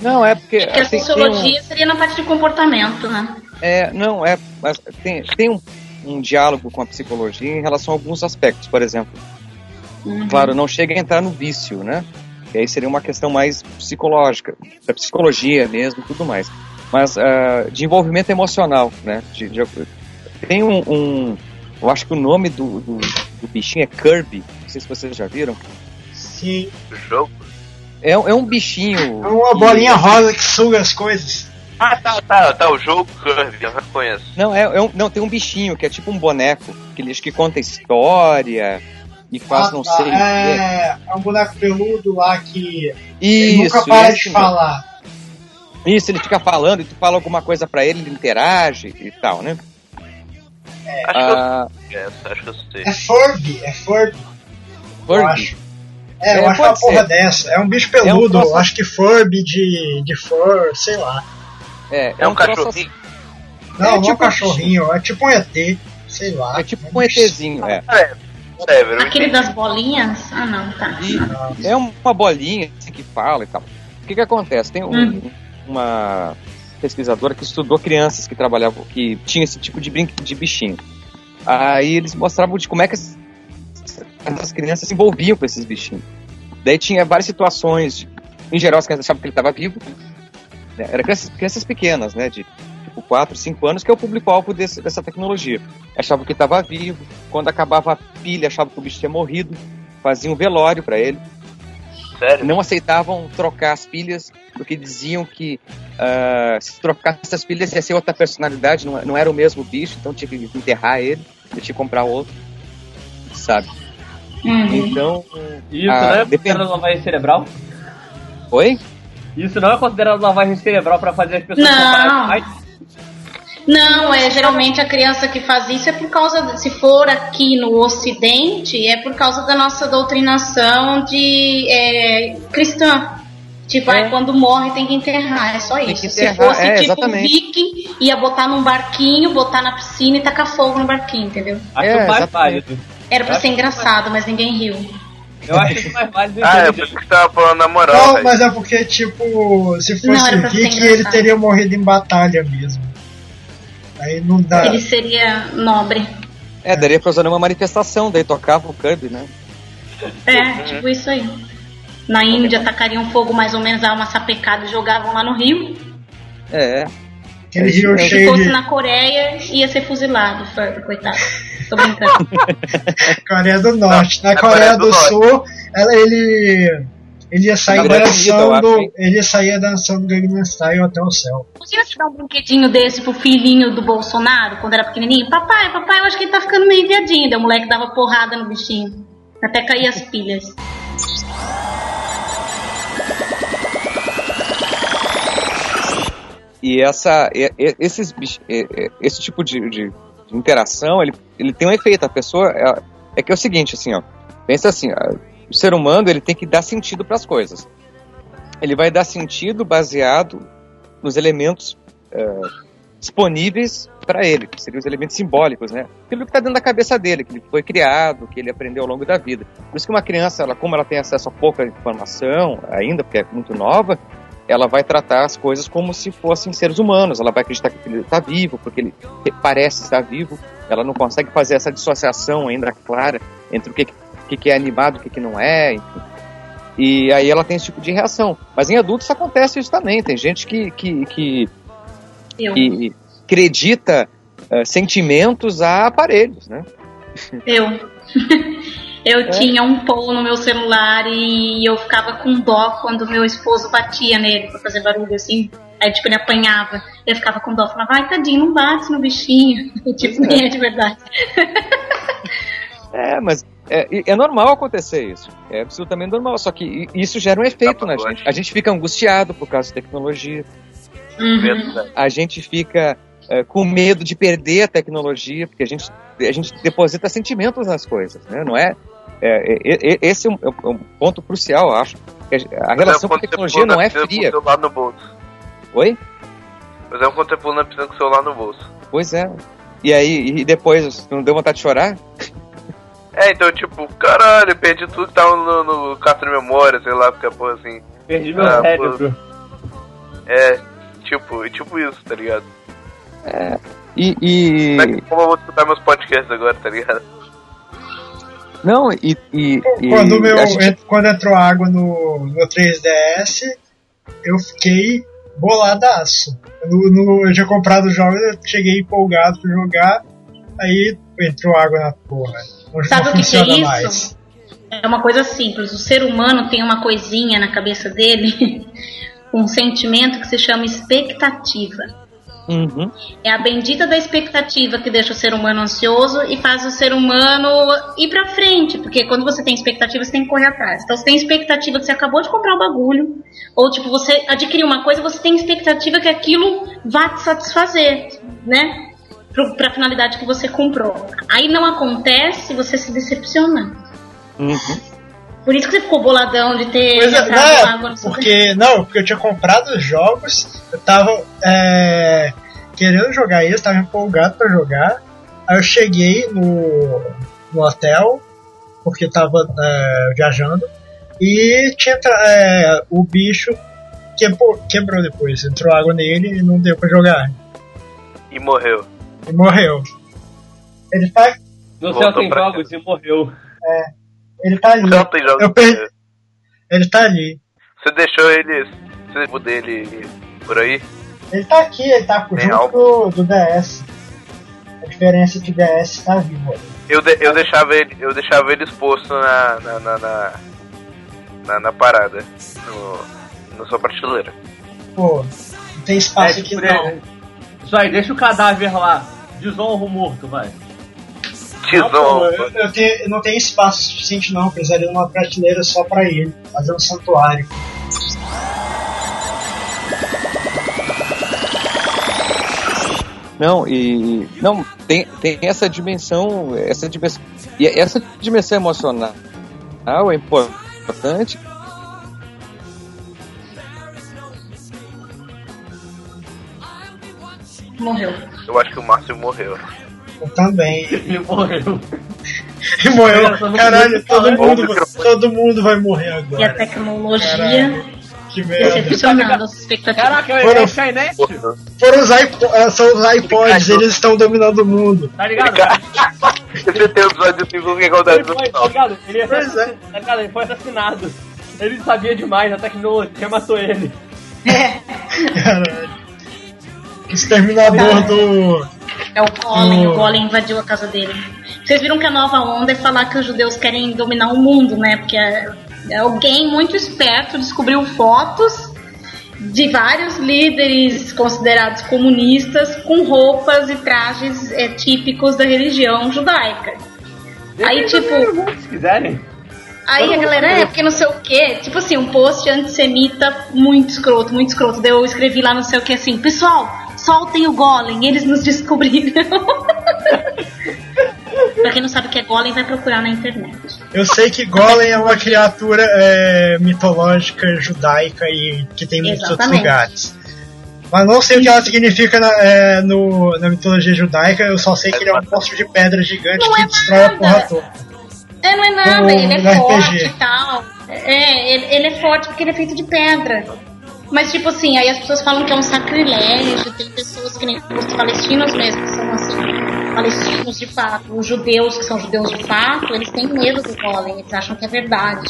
Não, é porque. Porque assim, a sociologia um... seria na parte de comportamento, né? É, não, é. Mas tem, tem um, um diálogo com a psicologia em relação a alguns aspectos. Por exemplo, Uhum. Claro, não chega a entrar no vício, né? E aí seria uma questão mais psicológica, da psicologia mesmo, tudo mais. Mas uh, de envolvimento emocional, né? De, de, tem um, um, eu acho que o nome do, do, do, bichinho é Kirby. Não sei se vocês já viram. Sim. Jogo. É, é um bichinho. É uma bolinha rosa que suga as coisas. Ah, tá, tá, tá, o jogo Kirby, eu reconheço. Não, é, é um, não, tem um bichinho que é tipo um boneco, que ele acho que conta história, e faz ah, não tá. sei é, é um boneco peludo lá que Isso, nunca para de falar. Isso, ele fica falando e tu fala alguma coisa pra ele, ele interage e tal, né? É. Acho, ah, que eu, é, acho que eu sei. É Furby, é Furby. Furby? Eu acho. É, eu é, acho uma porra dessa. É um bicho peludo, é um acho que Furby de, de fur, sei lá. É, é, é um, um cachorrinho. Não, é, não tipo é um cachorrinho, é tipo um ET, sei lá. É tipo um ETzinho, é. é. Aquele das bolinhas? Ah, não, tá. E é uma bolinha assim, que fala e tal. O que que acontece? Tem um, hum. Uma pesquisadora que estudou crianças que trabalhavam, que tinha esse tipo de, brinque, de bichinho. Aí eles mostravam de como é que as, as crianças se envolviam com esses bichinhos. Daí tinha várias situações, em geral as crianças achavam que ele estava vivo. Né? Crianças, crianças pequenas, né, de tipo 4, 5 anos, que é o público-alvo dessa tecnologia. Achavam que estava vivo, quando acabava a pilha, achavam que o bicho tinha morrido, faziam um velório para ele. Sério? Não aceitavam trocar as pilhas, porque diziam que uh, se trocasse essas pilhas ia ser outra personalidade, não, não era o mesmo bicho, então tinha que enterrar ele, tinha que comprar outro, sabe? Uhum. Então. Isso Ah, não é depende- considerado lavagem cerebral? Oi? Isso não é considerado lavagem cerebral pra fazer as pessoas Não. comprarem mais? Não, é geralmente a criança que faz isso é por causa, de- se for aqui no Ocidente, é por causa da nossa doutrinação de é, cristã. Tipo, É. aí quando morre tem que enterrar, é só isso. Se fosse é, tipo exatamente. viking, ia botar num barquinho, botar na piscina e tacar fogo no barquinho, entendeu? Acho É, mais válido. Era pra Eu ser engraçado, mas ninguém riu. Eu acho isso mais válido. Ah, é por isso que você tava falando na moral, Não, mas é porque, tipo, se Não, fosse pra ser Viking, ele teria morrido em batalha mesmo. Aí não dá. Ele seria nobre. É, daria pra usar uma manifestação, daí tocava o Kirby, né? É, tipo isso aí. Na Índia tacariam fogo mais ou menos a uma sapecada e jogavam lá no rio. É. Aquele É rio mesmo. Se cheio fosse de. na Coreia, ia ser fuzilado, coitado. Tô brincando. Coreia do Norte. Não, Na é Coreia Coreia do, do Sul, ela, ele. Ele ia sair eu dançando. ele ia sair dançando Gangnam Style até o céu. Imagina se dar um brinquedinho desse pro filhinho do Bolsonaro, quando era pequenininho. Papai, papai, eu acho que ele tá ficando meio viadinho. Daí o moleque dava porrada no bichinho. Até cair as pilhas. E essa, esses, esse tipo de, de- de interação, ele, ele tem um efeito. A pessoa é, é que é o seguinte, assim, ó. Pensa assim, ó, o ser humano ele tem que dar sentido para as coisas. Ele vai dar sentido baseado nos elementos é, disponíveis para ele, que seriam os elementos simbólicos, né? Aquilo que está dentro da cabeça dele, que ele foi criado, que ele aprendeu ao longo da vida. Por isso que uma criança, ela, como ela tem acesso a pouca informação ainda, porque é muito nova, ela vai tratar as coisas como se fossem seres humanos. Ela vai acreditar que ele está vivo, porque ele parece estar vivo. Ela não consegue fazer essa dissociação ainda clara entre o que, que, que é animado o que, que não é. Enfim. E aí ela tem esse tipo de reação. Mas em adultos acontece isso também. Tem gente que, que, que, Eu. que acredita eh, sentimentos a aparelhos, né? Eu. Eu tinha um pão no meu celular e eu ficava com dó quando meu esposo batia nele pra fazer barulho assim. Aí, tipo, ele apanhava. Eu ficava com dó, falava, ai, tadinho, não bate no bichinho. tipo, nem é de verdade. É, mas é, é normal acontecer isso. É absolutamente normal. Só que isso gera um efeito na gente. A gente fica angustiado por causa da tecnologia. Uhum. Verdade. A gente fica é, com medo de perder a tecnologia, porque a gente, a gente deposita sentimentos nas coisas, né? Não é? é, é, é- esse é um, é um ponto crucial, eu acho. A relação com a tecnologia não é com o fria. celular no bolso. Oi? Quando você pula na piscina com o celular no bolso. Pois é. E aí, e depois, não deu vontade de chorar? É, então, tipo, caralho, perdi tudo que tava no, no cartão de memória, sei lá, porque a porra assim. Perdi meu Ah, cérebro. É, tipo, é tipo isso, tá ligado? E, e- Como é que como eu vou escutar meus podcasts agora, tá ligado? não, e, e, e Quando, meu, a gente- ent- quando entrou água no, no 3DS, eu fiquei boladaço. No, no- eu tinha comprado o jogo, eu cheguei empolgado pra jogar, aí entrou água na porra. Não, Sabe não o que, que é funciona isso? mais. É uma coisa simples. O ser humano tem uma coisinha na cabeça dele, um sentimento que se chama expectativa. Uhum. É a bendita da expectativa que deixa o ser humano ansioso e faz o ser humano ir pra frente. Porque quando você tem expectativa, você tem que correr atrás. Então você tem expectativa que você acabou de comprar o bagulho. Ou tipo, você adquiriu uma coisa, você tem expectativa que aquilo vá te satisfazer, né? Pro, pra finalidade que você comprou. Aí não acontece, você se decepciona. Uhum. Por isso que você ficou boladão de ter Pois é, entrado não, água no seu porque, não, porque eu tinha comprado os jogos, eu tava é, querendo jogar eles, tava empolgado pra jogar. Aí eu cheguei no, no hotel, porque eu tava é, viajando, e tinha é, o bicho quebrou, quebrou depois, entrou água nele e não deu pra jogar. E morreu. E morreu. Ele tá, No céu tem jogos e morreu. ele tá ali. Não tem jogos. Eu perdi. Ele tá ali. Você deixou ele. Você dele por aí? Ele tá aqui, ele tá Tem junto do, do DS. A diferença é que o DS tá vivo. Eu, de- eu deixava ele. Eu deixava ele exposto na. na. na, na, na- na parada. No, na sua prateleira. Pô, não tem espaço É, aqui não. é- Isso aí, deixa o cadáver lá. Desonra o morto, vai. Tizão. Eu, eu não tenho espaço suficiente não, eu precisaria de uma prateleira só pra ele, fazer um santuário. Não, e. Não, tem, tem essa dimensão. Essa dimensão. E essa dimensão emocional é importante. Morreu. Eu acho que o Márcio morreu. Eu também. Ele morreu. E morreu. Caralho, todo mundo, todo mundo vai morrer E a agora. tecnologia Que merda. decepcionando as expectativas. Caraca, é Foram- Skynet? Foram os, iPo eh, são os iPods, eles estão dominando o mundo. Tá ligado? Você tem o episódio de Simpsons que acontece Ele no tá final. ligado? Ele, é. tá ligado? ele foi assassinado. Ele sabia demais, a tecnologia matou ele. Caralho. Exterminador do. É o Golem, Hum. o Golem invadiu a casa dele. Vocês viram que a nova onda é falar que os judeus querem dominar o mundo, né? Porque é- é alguém muito esperto descobriu fotos de vários líderes considerados comunistas com roupas e trajes é, típicos da religião judaica. Aí, Deixa tipo, Se quiserem. Aí a galera, é porque não sei o que, tipo assim, um post antissemita muito escroto, muito escroto. Daí eu escrevi lá não sei o que assim, pessoal, soltem o Golem, eles nos descobriram. pra quem não sabe o que é Golem, vai procurar na internet. Eu sei que Golem é uma criatura é, mitológica judaica e que tem em muitos outros Exatamente. lugares. Mas não sei o que ela significa na, é, no, na mitologia judaica, eu só sei que ele é um monstro de pedra gigante Não que é destrói a nada. porra toda. É, não é nada, No- ele é forte RPG. e tal. É, ele, ele é forte porque ele é feito de pedra. Mas, tipo assim, aí as pessoas falam que é um sacrilégio, tem pessoas que nem os palestinos mesmo, que são assim, palestinos de fato, os judeus, que são judeus de fato, eles têm medo do golem, eles acham que é verdade.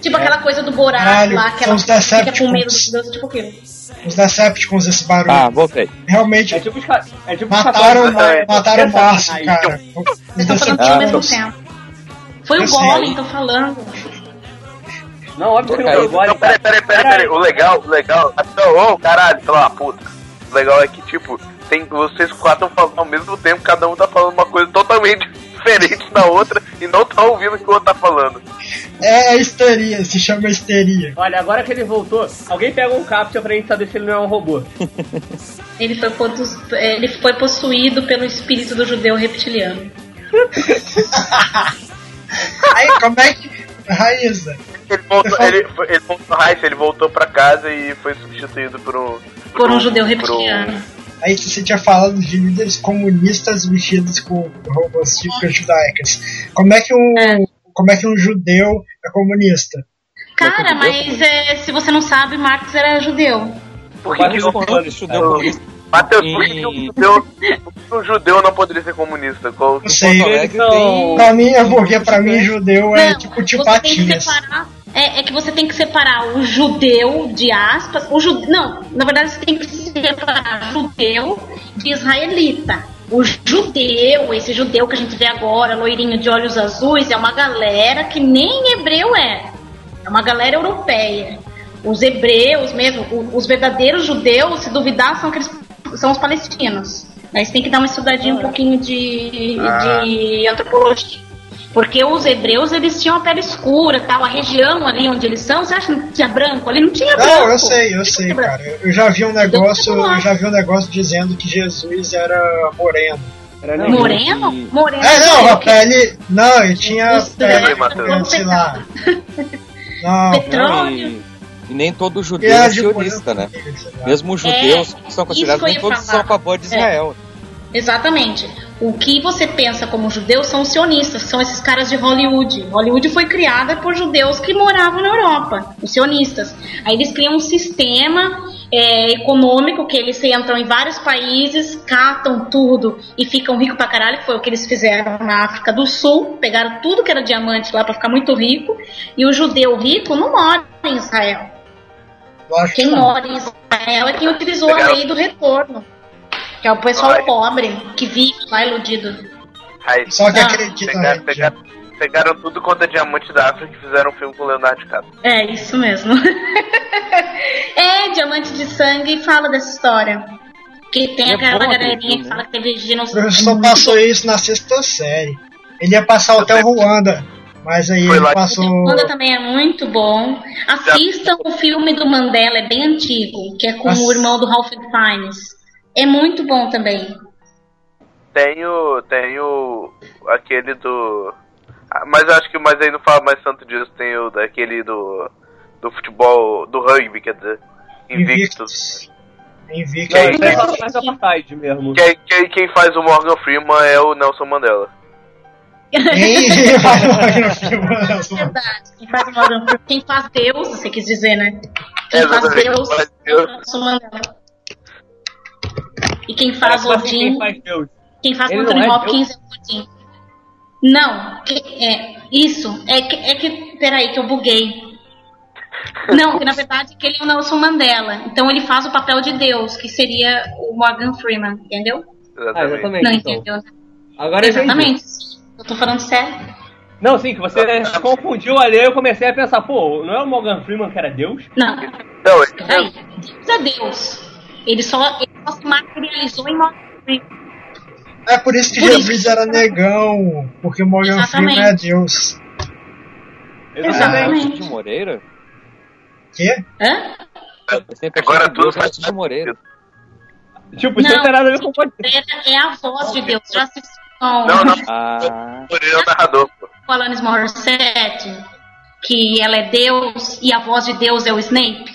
Tipo aquela coisa do Borat lá, que são ela os fica com medo dos judeus, tipo aquilo. Os Decepticons, esse barulho. Ah, voltei. Realmente É tipo. É tipo mataram, caras- ma- é, mataram o Márcio, cara. Vocês estão falando tudo ao mesmo tempo. Foi Eu o sei. golem, tô falando. Não, óbvio que não Golem. Não, peraí, peraí, peraí, peraí. O legal, o legal. Ô, caralho, sei lá, puta. O legal é que, tipo, tem, vocês quatro falando ao mesmo tempo, cada um tá falando uma coisa totalmente diferente da outra e não tá ouvindo o que o outro tá falando. É histeria, se chama histeria. Olha, agora que ele voltou, alguém pega um captcha pra gente saber se ele não é um robô. Ele foi, possu- ele foi possuído pelo espírito do judeu reptiliano. Aí, como é que. Raíza, Ele voltou, Eu ele, ele voltou, Raíssa, ele voltou pra casa e foi substituído por um. Por um judeu por reptiliano. aí você tinha falado de líderes comunistas vestidos com roupas típicas judaicas. Como é que um. É. Como é que um judeu é comunista? Cara, mas é, se você não sabe, Marx era judeu. Por que, Quase que Esse judeu comunista Matheus, por que, que um judeu, por que um judeu não poderia ser comunista? Qual, Não sei. Porto Alegre Então- tem- Pra mim é porque pra mim judeu é Não, tipo tio você tem que Patinhas. separar. É, é que você tem que separar o judeu de aspas. O ju, não, na verdade você tem que separar judeu de israelita. O judeu, esse judeu que a gente vê agora, loirinho de olhos azuis, é uma galera que nem hebreu é. É uma galera europeia. Os hebreus mesmo, os verdadeiros judeus, se duvidar, são, aqueles, são os palestinos. Você tem que dar uma estudadinha um pouquinho de, de antropologia. Porque os hebreus, eles tinham a pele escura tal. A região ali onde eles são, você acha que tinha branco? Ali não tinha branco. Não, eu sei, eu sei, cara. Eu já vi um negócio, Judeu eu já vi um negócio dizendo que Jesus era moreno. Era Não, Moreno? e- Moreno. É, não, a que- pele. Não, ele tinha Isso, pele, é, sei lá. Não, Petróleo. E, nem todo judeu é é sionista, né? lá. Mesmo os judeus que são considerados, que nem todos falar. são a favor de É. Exatamente. O que você pensa como judeu são os sionistas, são esses caras de Hollywood. Hollywood foi criada por judeus que moravam na Europa, os sionistas. Aí eles criam um sistema é, econômico que eles entram em vários países, catam tudo e ficam ricos pra caralho, que foi o que eles fizeram na África do Sul. Pegaram tudo que era diamante lá pra ficar muito rico. E o judeu rico não mora em Israel. Que Quem não. mora em Israel é quem utilizou a lei do retorno. Que é o pessoal Ai. pobre, que vive lá iludido. Raíssa, Só que Ah, acredita pegaram, né? pegaram, pegaram tudo quanto é diamante da África e fizeram um filme com o Leonardo DiCaprio. É, isso mesmo. é, Diamante de Sangue fala dessa história. Que tem É aquela aquele galerinha que né? fala que teve O dinossauro. professor passou isso na sexta série. Ele ia passar o Hotel Ruanda, mas aí Foi ele lá passou. O Wanda também é muito bom. Assistam o filme do Mandela, é bem antigo, que é com Nossa. o irmão do Ralph Fiennes. É muito bom também. Tem o. Tem o. aquele do. Ah, Mas eu acho que mas aí não fala mais tanto disso. Tem o daquele do. do futebol. do rugby, quer dizer. Invictus. Invictus. Não, Quem- aí fala mais apartheid mesmo. Quem, quem, quem faz o Morgan Freeman é o Nelson Mandela. Nem vai no filme. Verdade. Quem faz, o Morgan Freeman- quem faz Deus, você quis dizer, né? Quem É, faz. Deus Faz é o Deus. Nelson Mandela. E quem faz quem Odin, faz Deus? quem faz Ele Anthony é Hopkins é o Odin. Não, que- é, isso. É que, é que. Peraí, que eu buguei. Não, que na verdade que ele é o Nelson Mandela. Então ele faz o papel de Deus, que seria o Morgan Freeman, entendeu? Ah, Exatamente. exatamente. Não então. entendeu? Agora entendi. Exatamente. Eu tô falando sério. Não, sim, que você confundiu ali, eu comecei a pensar, pô, não é o Morgan Freeman que era Deus? Não, Não, é-. Deus é Deus. Ele só, ele só se materializou em Morgan Freeman. É por isso que Por Jesus isso. era negão, porque Morgan Exatamente. Freeman é Deus. Exatamente. Cid Moreira? Quê? Hã? Agora tudo faz Cid Moreira. Tipo, isso não Não. tem nada a ver com podcast. É a voz de Deus. Já assistiu com Não, não. Ah, Moreira é o narrador, com Alanis Morissette? Que ela é Deus e a voz de Deus é o Snape?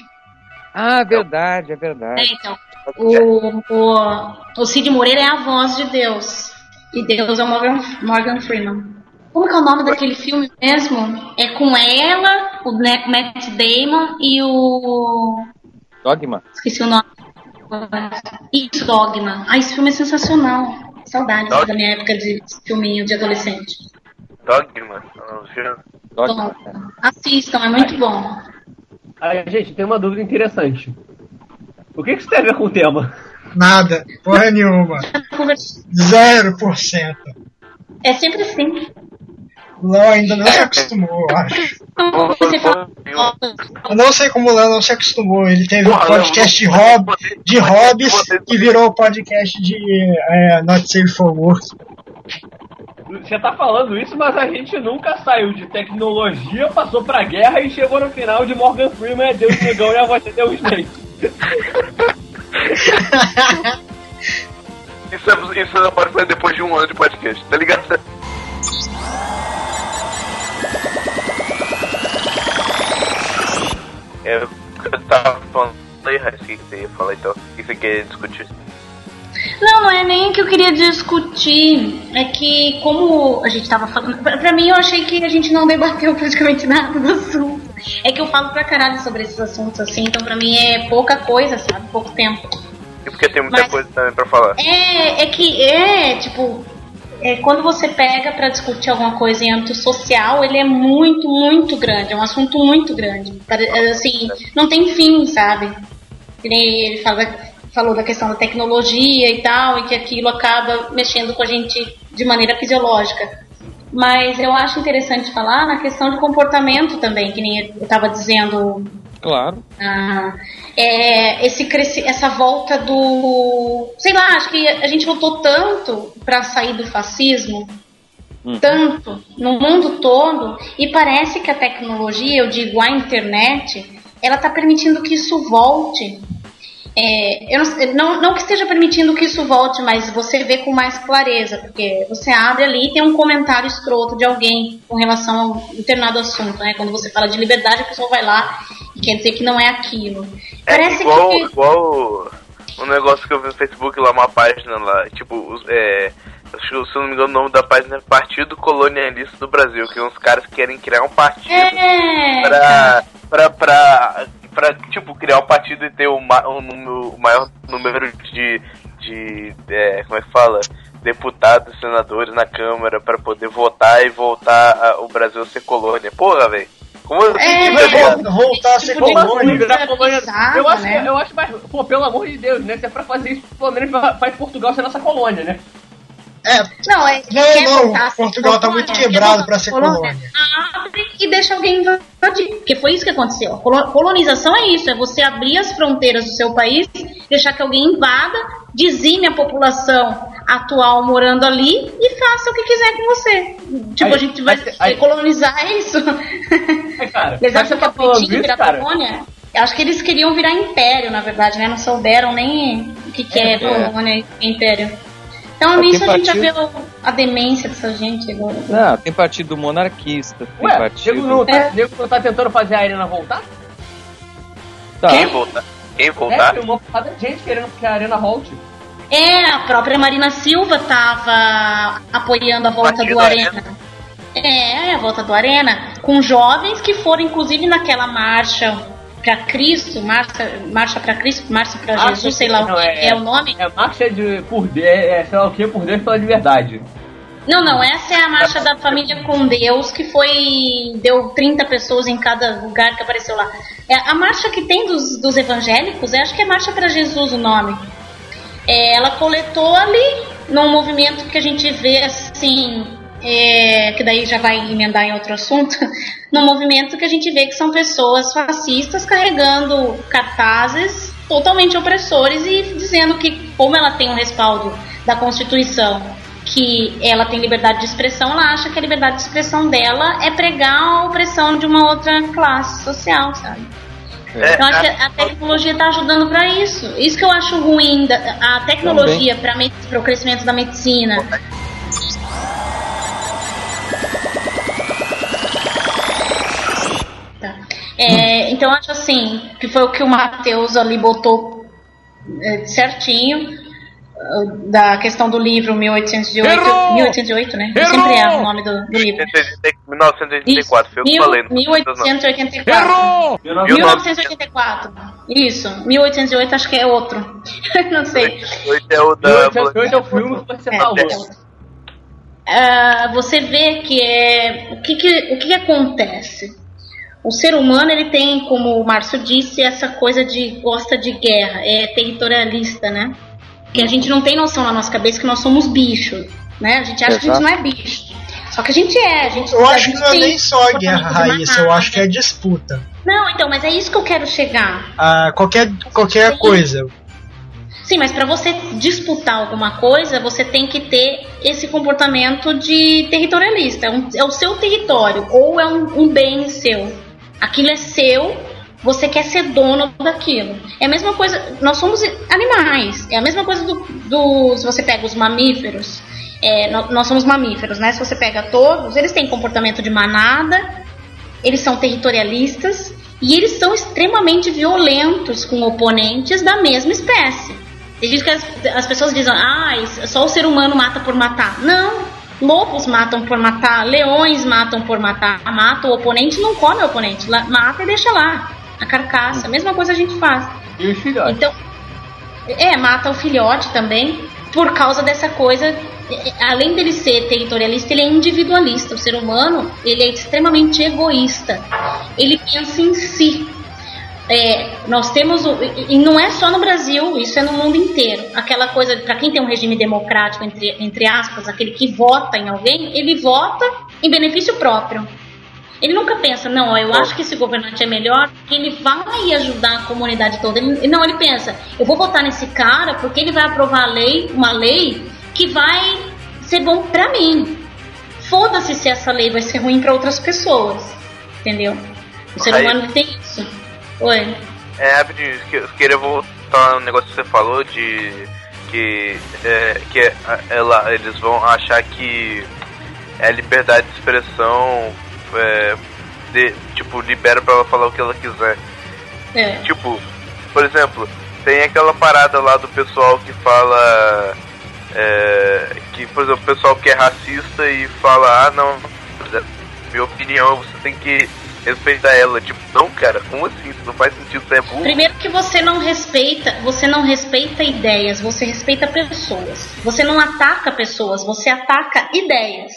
Ah verdade, é É, verdade. então. O, o, o Cid Moreira é a voz de Deus. E Deus é o Morgan, Morgan Freeman. Como que é o nome daquele filme mesmo? É com ela, o Matt Damon e o. Dogma. Esqueci o nome. Isso, Dogma. Ah, esse filme é sensacional. Saudades Dogma? da minha época de filminho de adolescente. Dogma. Dogma. Assistam, é muito bom. Ah, gente, tem uma dúvida interessante. O que, que isso tem a ver com o tema? Nada, porra nenhuma. Zero por cento. É sempre assim. O Léo ainda não se acostumou, eu acho. Eu não sei como o Léo não se acostumou. Ele teve um podcast de, de hobbies e virou podcast de é, Not Safe for Work. Você tá falando isso, mas a gente nunca saiu de tecnologia, passou pra guerra e chegou no final de Morgan Freeman é Deus negão e a voz é Deus Snake. Isso, é, isso não pode fazer depois de um ano de podcast, tá ligado? É, eu tava falando aí, Raíssa, que você ia falar então? O que você quer discutir? Não, não é nem que eu queria discutir. É que, como a gente tava falando. Pra, pra mim, eu achei que a gente não debateu praticamente nada do assunto. É que eu falo pra caralho sobre esses assuntos, assim. Então, pra mim, é pouca coisa, sabe? Pouco tempo. E porque tem muita Mas- coisa também pra falar. É, é que é, tipo, é, quando você pega pra discutir alguma coisa em âmbito social, ele é muito, muito grande, é um assunto muito grande. Pare- é, Assim, não tem fim, sabe? Ele fala, falou da questão da tecnologia e tal, e que aquilo acaba mexendo com a gente de maneira fisiológica. Mas eu acho interessante falar na questão de comportamento também, que nem eu estava dizendo Claro. ah, é, esse essa volta do. Sei lá, acho que a gente lutou tanto para sair do fascismo, Uhum. tanto, no mundo todo, e parece que a tecnologia, eu digo a internet, ela está permitindo que isso volte. É, eu não, não, não que esteja permitindo que isso volte, mas você vê com mais clareza, porque você abre ali e tem um comentário escroto de alguém com relação a um determinado assunto, né? Quando você fala de liberdade, a pessoa vai lá e quer dizer que não é aquilo. É Parece igual, que. igual um negócio que eu vi no Facebook lá, uma página lá, tipo, é, acho que, se eu não me engano o nome da página é Partido Colonialista do Brasil, que uns caras querem criar um partido É. pra, pra, pra, pra, tipo, criar um partido e ter o, ma- o número- o maior número de, de é, como é que fala? Deputados, senadores na Câmara pra poder votar e voltar a- o Brasil a ser colônia. Porra, velho. Como assim? É? Vol- Voltar a ser Tipo colônia. virar colônia? eu, acho, né? eu acho mais. Pô, pelo amor de Deus, né? Se é pra fazer isso, pelo menos fa- faz Portugal ser nossa colônia, né? É, Não, é, Não, não, Portugal tá muito quebrado voltar pra a ser colônia, colônia. Abre e deixa alguém invadir. Porque foi isso que aconteceu. Colonização é isso, é você abrir as fronteiras do seu país, deixar que alguém invada, dizime a população atual morando ali e faça o que quiser com você. Tipo, Aí- a gente vai aí- aí- colonizar isso. É, cara, Eles acham que que é tá bonitinho isso, virar cara, colônia. Eu acho que eles queriam virar império, na verdade, né? Não souberam nem o que, que é, É. colônia e império. Então, nisso a gente já o- a demência dessa gente agora. Não, tem partido monarquista, tem Ué, partido. nego não, tá, É. nego não tá tentando fazer a Arena voltar? Tá. Quem voltar? Quem É, voltar? tem uma porrada de gente querendo que a Arena volte. É, a própria Marina Silva tava apoiando a volta do Arena. Arena. É, a volta do Arena. Com jovens que foram, inclusive, naquela marcha pra Cristo, marcha, marcha pra Cristo, marcha Ah, Jesus, sei lá não, o que é- é, o nome. É marcha de por Deus, é, sei lá o que, por Deus pela liberdade. Não, não, essa é a marcha da família com Deus, que foi. deu 30 pessoas em cada lugar que apareceu lá. É, a marcha que tem dos, dos evangélicos, eu acho que é Marcha para Jesus o nome. É, ela coletou ali, num movimento que a gente vê assim. É, que daí já vai emendar em outro assunto, num movimento que a gente vê que são pessoas fascistas carregando cartazes totalmente opressores e dizendo que, como ela tem um respaldo da Constituição, que ela tem liberdade de expressão, ela acha que a liberdade de expressão dela é pregar a opressão de uma outra classe social, sabe? É, Eu acho que a- a tecnologia está ajudando para isso. Isso que eu acho ruim da a tecnologia para o crescimento da medicina. É, então eu acho assim, que foi o que o Matheus ali botou é, certinho ah, da questão do livro 1808, Errou! 1808, né? Eu Errou! sempre erro o nome do, do livro. 1984, foi eu que Mil- falei. não foi vocês, não. 1884. Errou! 1984. Isso. 1808 acho que é outro. Não sei. 18 é o da. 1808 é o filme que você É, falou. é. Ah, você vê que é o que, que- o que, que acontece. O ser humano ele tem, como o Márcio disse, essa coisa de gosta de guerra, é territorialista, né? Que a gente não tem noção na nossa cabeça que nós somos bichos, né? A gente acha que a gente não é bicho. Só que a gente é, a gente Eu a aís que não é nem só a guerra, Raíssa, eu acho que é disputa. Não, então, mas é isso que eu quero chegar. Ah, qualquer, qualquer coisa. Sim, mas para você disputar alguma coisa, você tem que ter esse comportamento de territorialista. É, um- é o seu território, ou é um, um bem seu. Aquilo é seu, você quer ser dono daquilo. É a mesma coisa, nós somos animais. É a mesma coisa do, do- se você pega os mamíferos. é, nó- nós somos mamíferos, né? Se você pega todos, eles têm comportamento de manada, eles são territorialistas e eles são extremamente violentos com oponentes da mesma espécie. Tem gente que as, as pessoas dizem, ah, só o ser humano mata por matar. Não. Lobos matam por matar, leões matam por matar, mata o oponente, não come o oponente, mata e deixa lá, a carcaça, a mesma coisa a gente faz. E os filhotes. Então, é, mata o filhote também, por causa dessa coisa. Além dele ser territorialista, ele é individualista. O ser humano, ele é extremamente egoísta. Ele pensa em si. É, nós temos o, e não é só no Brasil, isso é no mundo inteiro. Aquela coisa para quem tem um regime democrático entre, entre aspas, aquele que vota em alguém, ele vota em benefício próprio. Ele nunca pensa, não, ó, eu acho que esse governante é melhor, ele vai ajudar a comunidade toda. Ele, não, ele pensa, eu vou votar nesse cara porque ele vai aprovar a lei, uma lei que vai ser bom pra mim. Foda-se se essa lei vai ser ruim pra outras pessoas. Entendeu? O ser humano tem isso. Oi. É, rapidinho, eu que- eu queria voltar no negócio que você falou de que, é, que é, ela, eles vão achar que é liberdade de expressão, é, de- tipo, libera pra ela falar o que ela quiser. É. Tipo, por exemplo, tem aquela parada lá do pessoal que fala. é, que, por exemplo, o pessoal que é racista e fala, ah não, minha opinião, você tem que respeitar ela. Tipo, não, cara, como assim? Isso não faz sentido, você é burro. Primeiro que você não respeita, você não respeita ideias, você respeita pessoas. Você não ataca pessoas, você ataca ideias.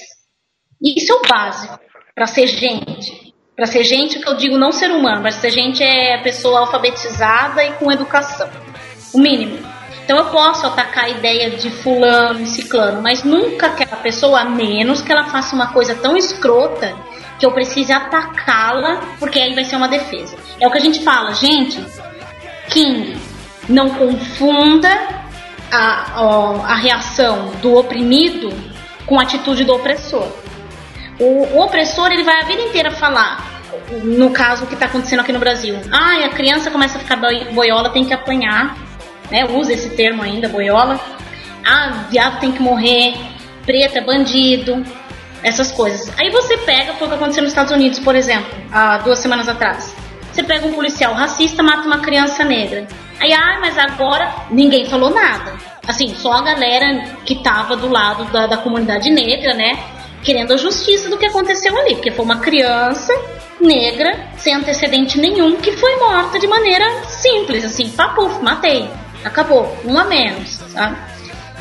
Isso é o básico para ser gente. Para ser gente, o que eu digo não ser humano, mas ser gente é pessoa alfabetizada e com educação. O mínimo. Então eu posso atacar a ideia de fulano e ciclano, mas nunca aquela pessoa, a menos que ela faça uma coisa tão escrota que eu precise atacá-la, porque aí vai ser uma defesa. É o que a gente fala, gente. King, não confunda a, a, a reação do oprimido com a atitude do opressor. O, o, opressor ele vai a vida inteira falar, no caso que está acontecendo aqui no Brasil, ah, a criança começa a ficar boiola, tem que apanhar, né? Usa esse termo ainda, boiola. Ah, viado tem que morrer, preto é bandido, essas coisas. Aí você pega, foi o que aconteceu nos Estados Unidos, por exemplo, há duas semanas atrás. Você pega um policial racista, mata uma criança negra. Aí, ah, mas agora ninguém falou nada. Assim, só a galera que tava do lado da, da comunidade negra, né? Querendo a justiça do que aconteceu ali. Porque foi uma criança negra, sem antecedente nenhum, que foi morta de maneira simples, assim, papuf, matei. Acabou, um a menos, sabe?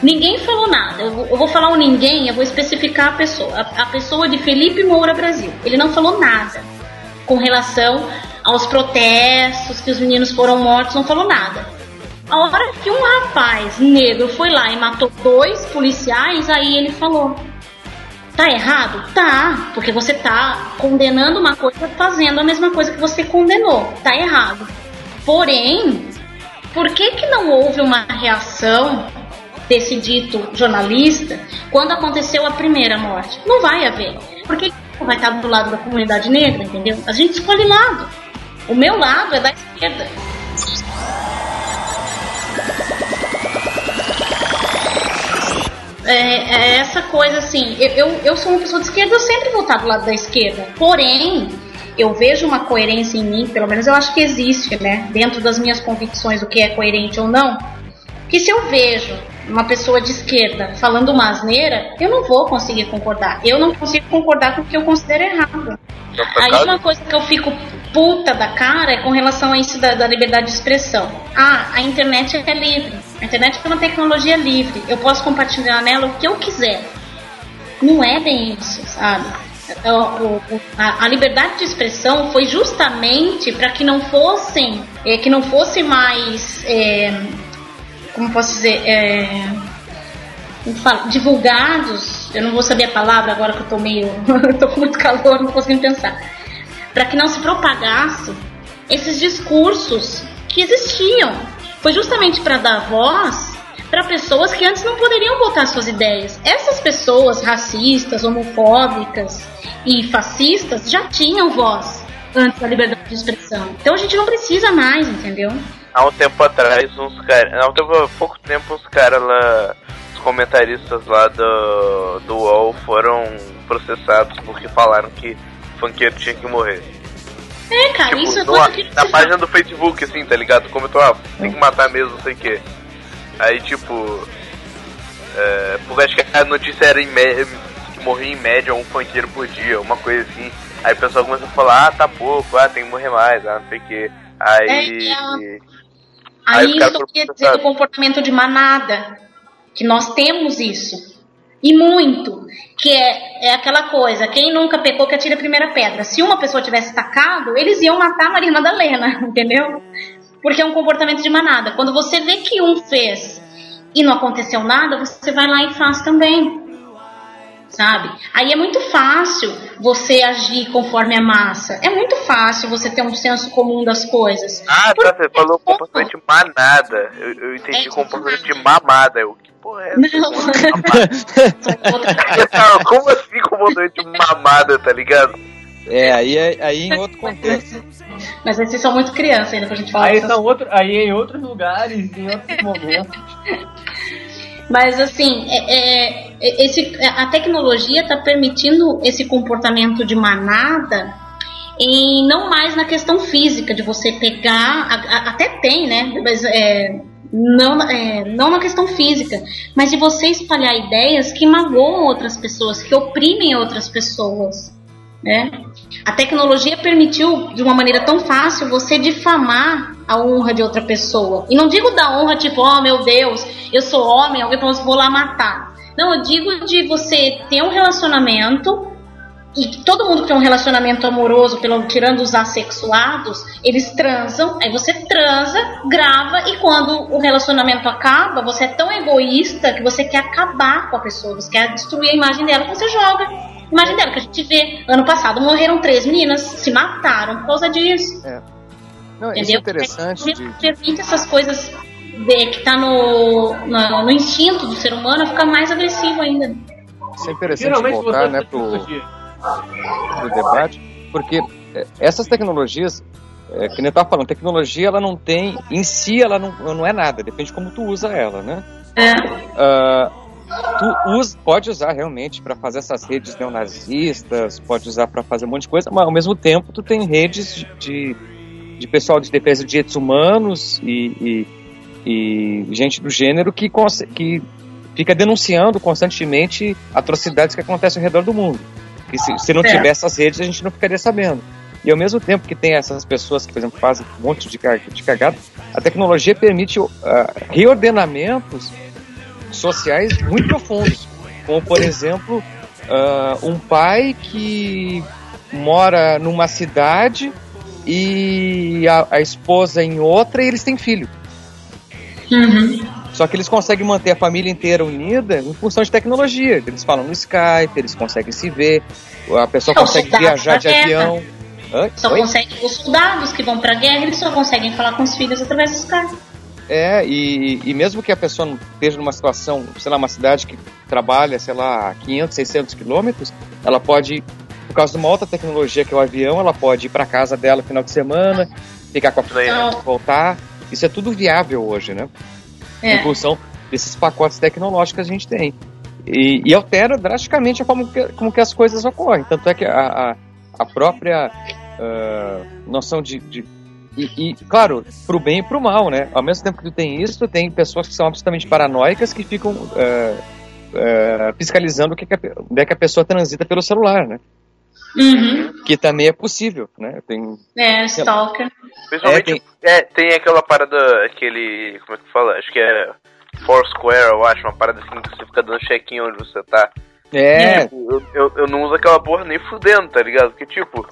Ninguém falou nada. Eu vou, eu vou falar o ninguém, eu vou especificar a pessoa. A, a, pessoa de Felipe Moura Brasil. Ele não falou nada com relação aos protestos, que os meninos foram mortos, não falou nada. A hora que um rapaz negro foi lá e matou dois policiais, aí ele falou: Tá errado? Tá, porque você tá condenando uma coisa fazendo a mesma coisa que você condenou. Tá errado. Porém, por que que não houve uma reação desse dito jornalista quando aconteceu a primeira morte. Não vai haver. Porque vai estar do lado da comunidade negra, entendeu? A gente escolhe lado. O meu lado é da esquerda. É, é essa coisa assim, eu, eu, eu sou uma pessoa de esquerda, eu sempre vou estar do lado da esquerda. Porém, eu vejo uma coerência em mim, pelo menos eu acho que existe, né? Dentro das minhas convicções, o que é coerente ou não. Que se eu vejo uma pessoa de esquerda falando uma asneira, eu não vou conseguir concordar. Eu não consigo concordar com o que eu considero errado. Aí uma coisa que eu fico puta da cara é com relação a isso da, da, liberdade de expressão. Ah, a internet é livre. A internet é uma tecnologia livre. Eu posso compartilhar nela o que eu quiser. Não é bem isso, sabe? A, liberdade de expressão foi justamente para que não fossem, é, que não fosse mais é, como posso dizer, é, divulgados, eu não vou saber a palavra agora que eu tô meio, tô com muito calor, não consigo pensar, para que não se propagasse esses discursos que existiam. Foi justamente para dar voz para pessoas que antes não poderiam botar suas ideias. Essas pessoas racistas, homofóbicas e fascistas já tinham voz antes da liberdade de expressão. Então a gente não precisa mais, entendeu? Há um tempo atrás, uns caras. Há um tempo, há pouco tempo, uns caras lá. Os comentaristas lá do, do UOL foram processados porque falaram que funkeiro tinha que morrer. É, cara, tipo, isso é coisa que. Na página do Facebook, assim, tá ligado? Comentou, ah, tem que matar mesmo, não sei o que. Aí, tipo. É, porque acho que a notícia era em média, que morria em média um funkeiro por dia, uma coisa assim. Aí o pessoal começou a falar, ah, tá pouco, ah, tem que morrer mais, ah, não sei o que. Aí. É, Aí, Aí isso quer dizer do comportamento de manada, que nós temos isso. E muito. Que é, é aquela coisa, quem nunca pecou que atira a primeira pedra. Se uma pessoa tivesse tacado, eles iam matar a Maria Madalena, entendeu? Porque é um comportamento de manada. Quando você vê que um fez e não aconteceu nada, você vai lá e faz também sabe? Aí é muito fácil você agir conforme a massa. É muito fácil você ter um senso comum das coisas. Ah, tá, você falou comportamento de manada. Eu, eu entendi é, comportamento de mamada. Eu, que porra é essa? Não. Como assim comportamento de mamada, tá ligado? É, aí, é, aí em outro contexto. Mas esses são muito crianças ainda pra gente falar. Aí, são outro, aí em outros lugares, em outros momentos. Mas assim, é, é, esse, a tecnologia está permitindo esse comportamento de manada e não mais na questão física de você pegar, a, a, até tem, né? Mas é, não, é, não na questão física, mas de você espalhar ideias que magoam outras pessoas, que oprimem outras pessoas. Né? A tecnologia permitiu, de uma maneira tão fácil, você difamar a honra de outra pessoa. E não digo da honra tipo, oh meu Deus, eu sou homem, alguém vou lá matar. Não, eu digo de você ter um relacionamento e todo mundo que tem um relacionamento amoroso, pelo, tirando os assexuados, eles transam, aí você transa, grava e quando o relacionamento acaba, você é tão egoísta que você quer acabar com a pessoa, você quer destruir a imagem dela, você joga Imagem dela que a gente vê. Ano passado morreram três meninas, se mataram por causa disso. É. Não, Entendeu? Isso é interessante. De... Permite essas coisas de- que tá no, no, no instinto do ser humano fica mais agressivo ainda. Isso é interessante Finalmente voltar né, pro, pro debate, porque é, essas tecnologias, é, que nem eu tava falando, tecnologia ela não tem, em si ela não, não é nada, depende de como tu usa ela, né? É. Ah, tu usa, pode usar realmente para fazer essas redes neonazistas, pode usar para fazer um monte de coisa, mas ao mesmo tempo tu tem redes de, de pessoal de defesa de direitos humanos e, e, e gente do gênero que, que fica denunciando constantemente atrocidades que acontecem ao redor do mundo. Que se, se não tivesse essas redes a gente não ficaria sabendo. E ao mesmo tempo que tem essas pessoas que, por exemplo, fazem um monte de, ca- de cagada, a tecnologia permite ah, reordenamentos sociais muito profundos. Como, por exemplo, ah, um pai que mora numa cidade e a, a esposa em outra e eles têm filho. Uhum. Só que eles conseguem manter a família inteira unida em função de tecnologia. Eles falam no Skype, eles conseguem se ver, a pessoa consegue viajar de guerra. avião. Só Oi? conseguem, os soldados que vão pra guerra, eles só conseguem falar com os filhos através dos carros. É, e, e mesmo que a pessoa não esteja numa situação, sei lá, uma cidade que trabalha, sei lá, 500, 600 quilômetros, ela pode, por causa de uma outra tecnologia que é o avião, ela pode ir para casa dela no final de semana, ficar com a família, Não. voltar. Isso é tudo viável hoje, né? Em É. função desses pacotes tecnológicos que a gente tem. E, e altera drasticamente a forma que, como que as coisas ocorrem. Tanto é que a, a, a própria ah, noção de, de e, e, claro, pro bem e pro mal, né? Ao mesmo tempo que tu tem isso, tu tem pessoas que são absolutamente paranoicas que ficam eh, eh, fiscalizando o que que a onde é que a pessoa transita pelo celular, né? Uhum. Que também é possível, né? Tem, É, Stalker. Principalmente, É, tem- é, tem aquela parada, aquele, como é que fala? Acho que é Foursquare, eu acho, uma parada assim que você fica dando check-in onde você tá. é, Eu, eu, eu não uso aquela porra nem fudendo, tá ligado? Porque, tipo,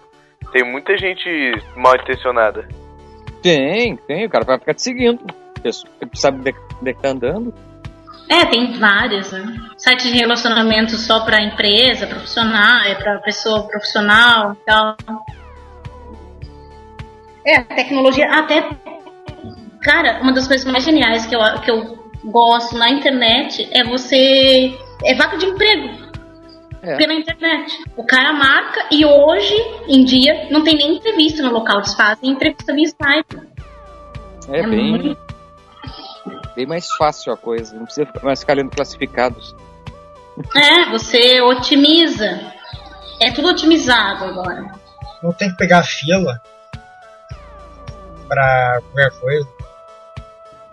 tem muita gente mal intencionada. Tem, tem, o cara vai ficar te seguindo. Tu sabe onde é que- tá andando. É, tem vários, né? Sites de relacionamento só pra empresa, profissional, é pra pessoa profissional e tal. É, tecnologia, até. Cara, uma das coisas mais geniais que eu, que eu gosto na internet é você. É vaga de emprego. É. Pela internet. O cara marca e hoje em dia não tem nem entrevista no local, eles fazem entrevista via Skype. É, É bem, muito- bem mais fácil a coisa. Não precisa ficar- mais ficar lendo classificados. É, você otimiza. É tudo otimizado agora. Não tem que pegar fila pra qualquer coisa.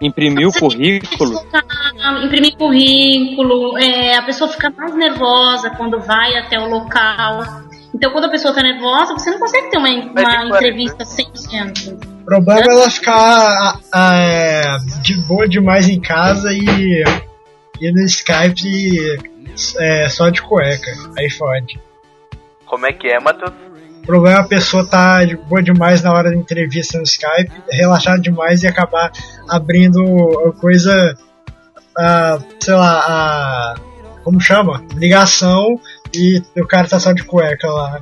Imprimir o currículo. imprimir currículo, é, a pessoa fica mais nervosa quando vai até o local. Então, quando a pessoa tá nervosa, você não consegue ter uma, uma Mas, entrevista 100%. O problema é ela ficar a- a- é, de boa demais em casa e, e no Skype é, só de cueca. Aí fode. Como é que é, Matheus? O problema é a pessoa tá de boa demais na hora da entrevista no Skype, relaxar demais e acabar abrindo a coisa, a, sei lá, a. Como chama? Ligação e o cara tá só de cueca lá.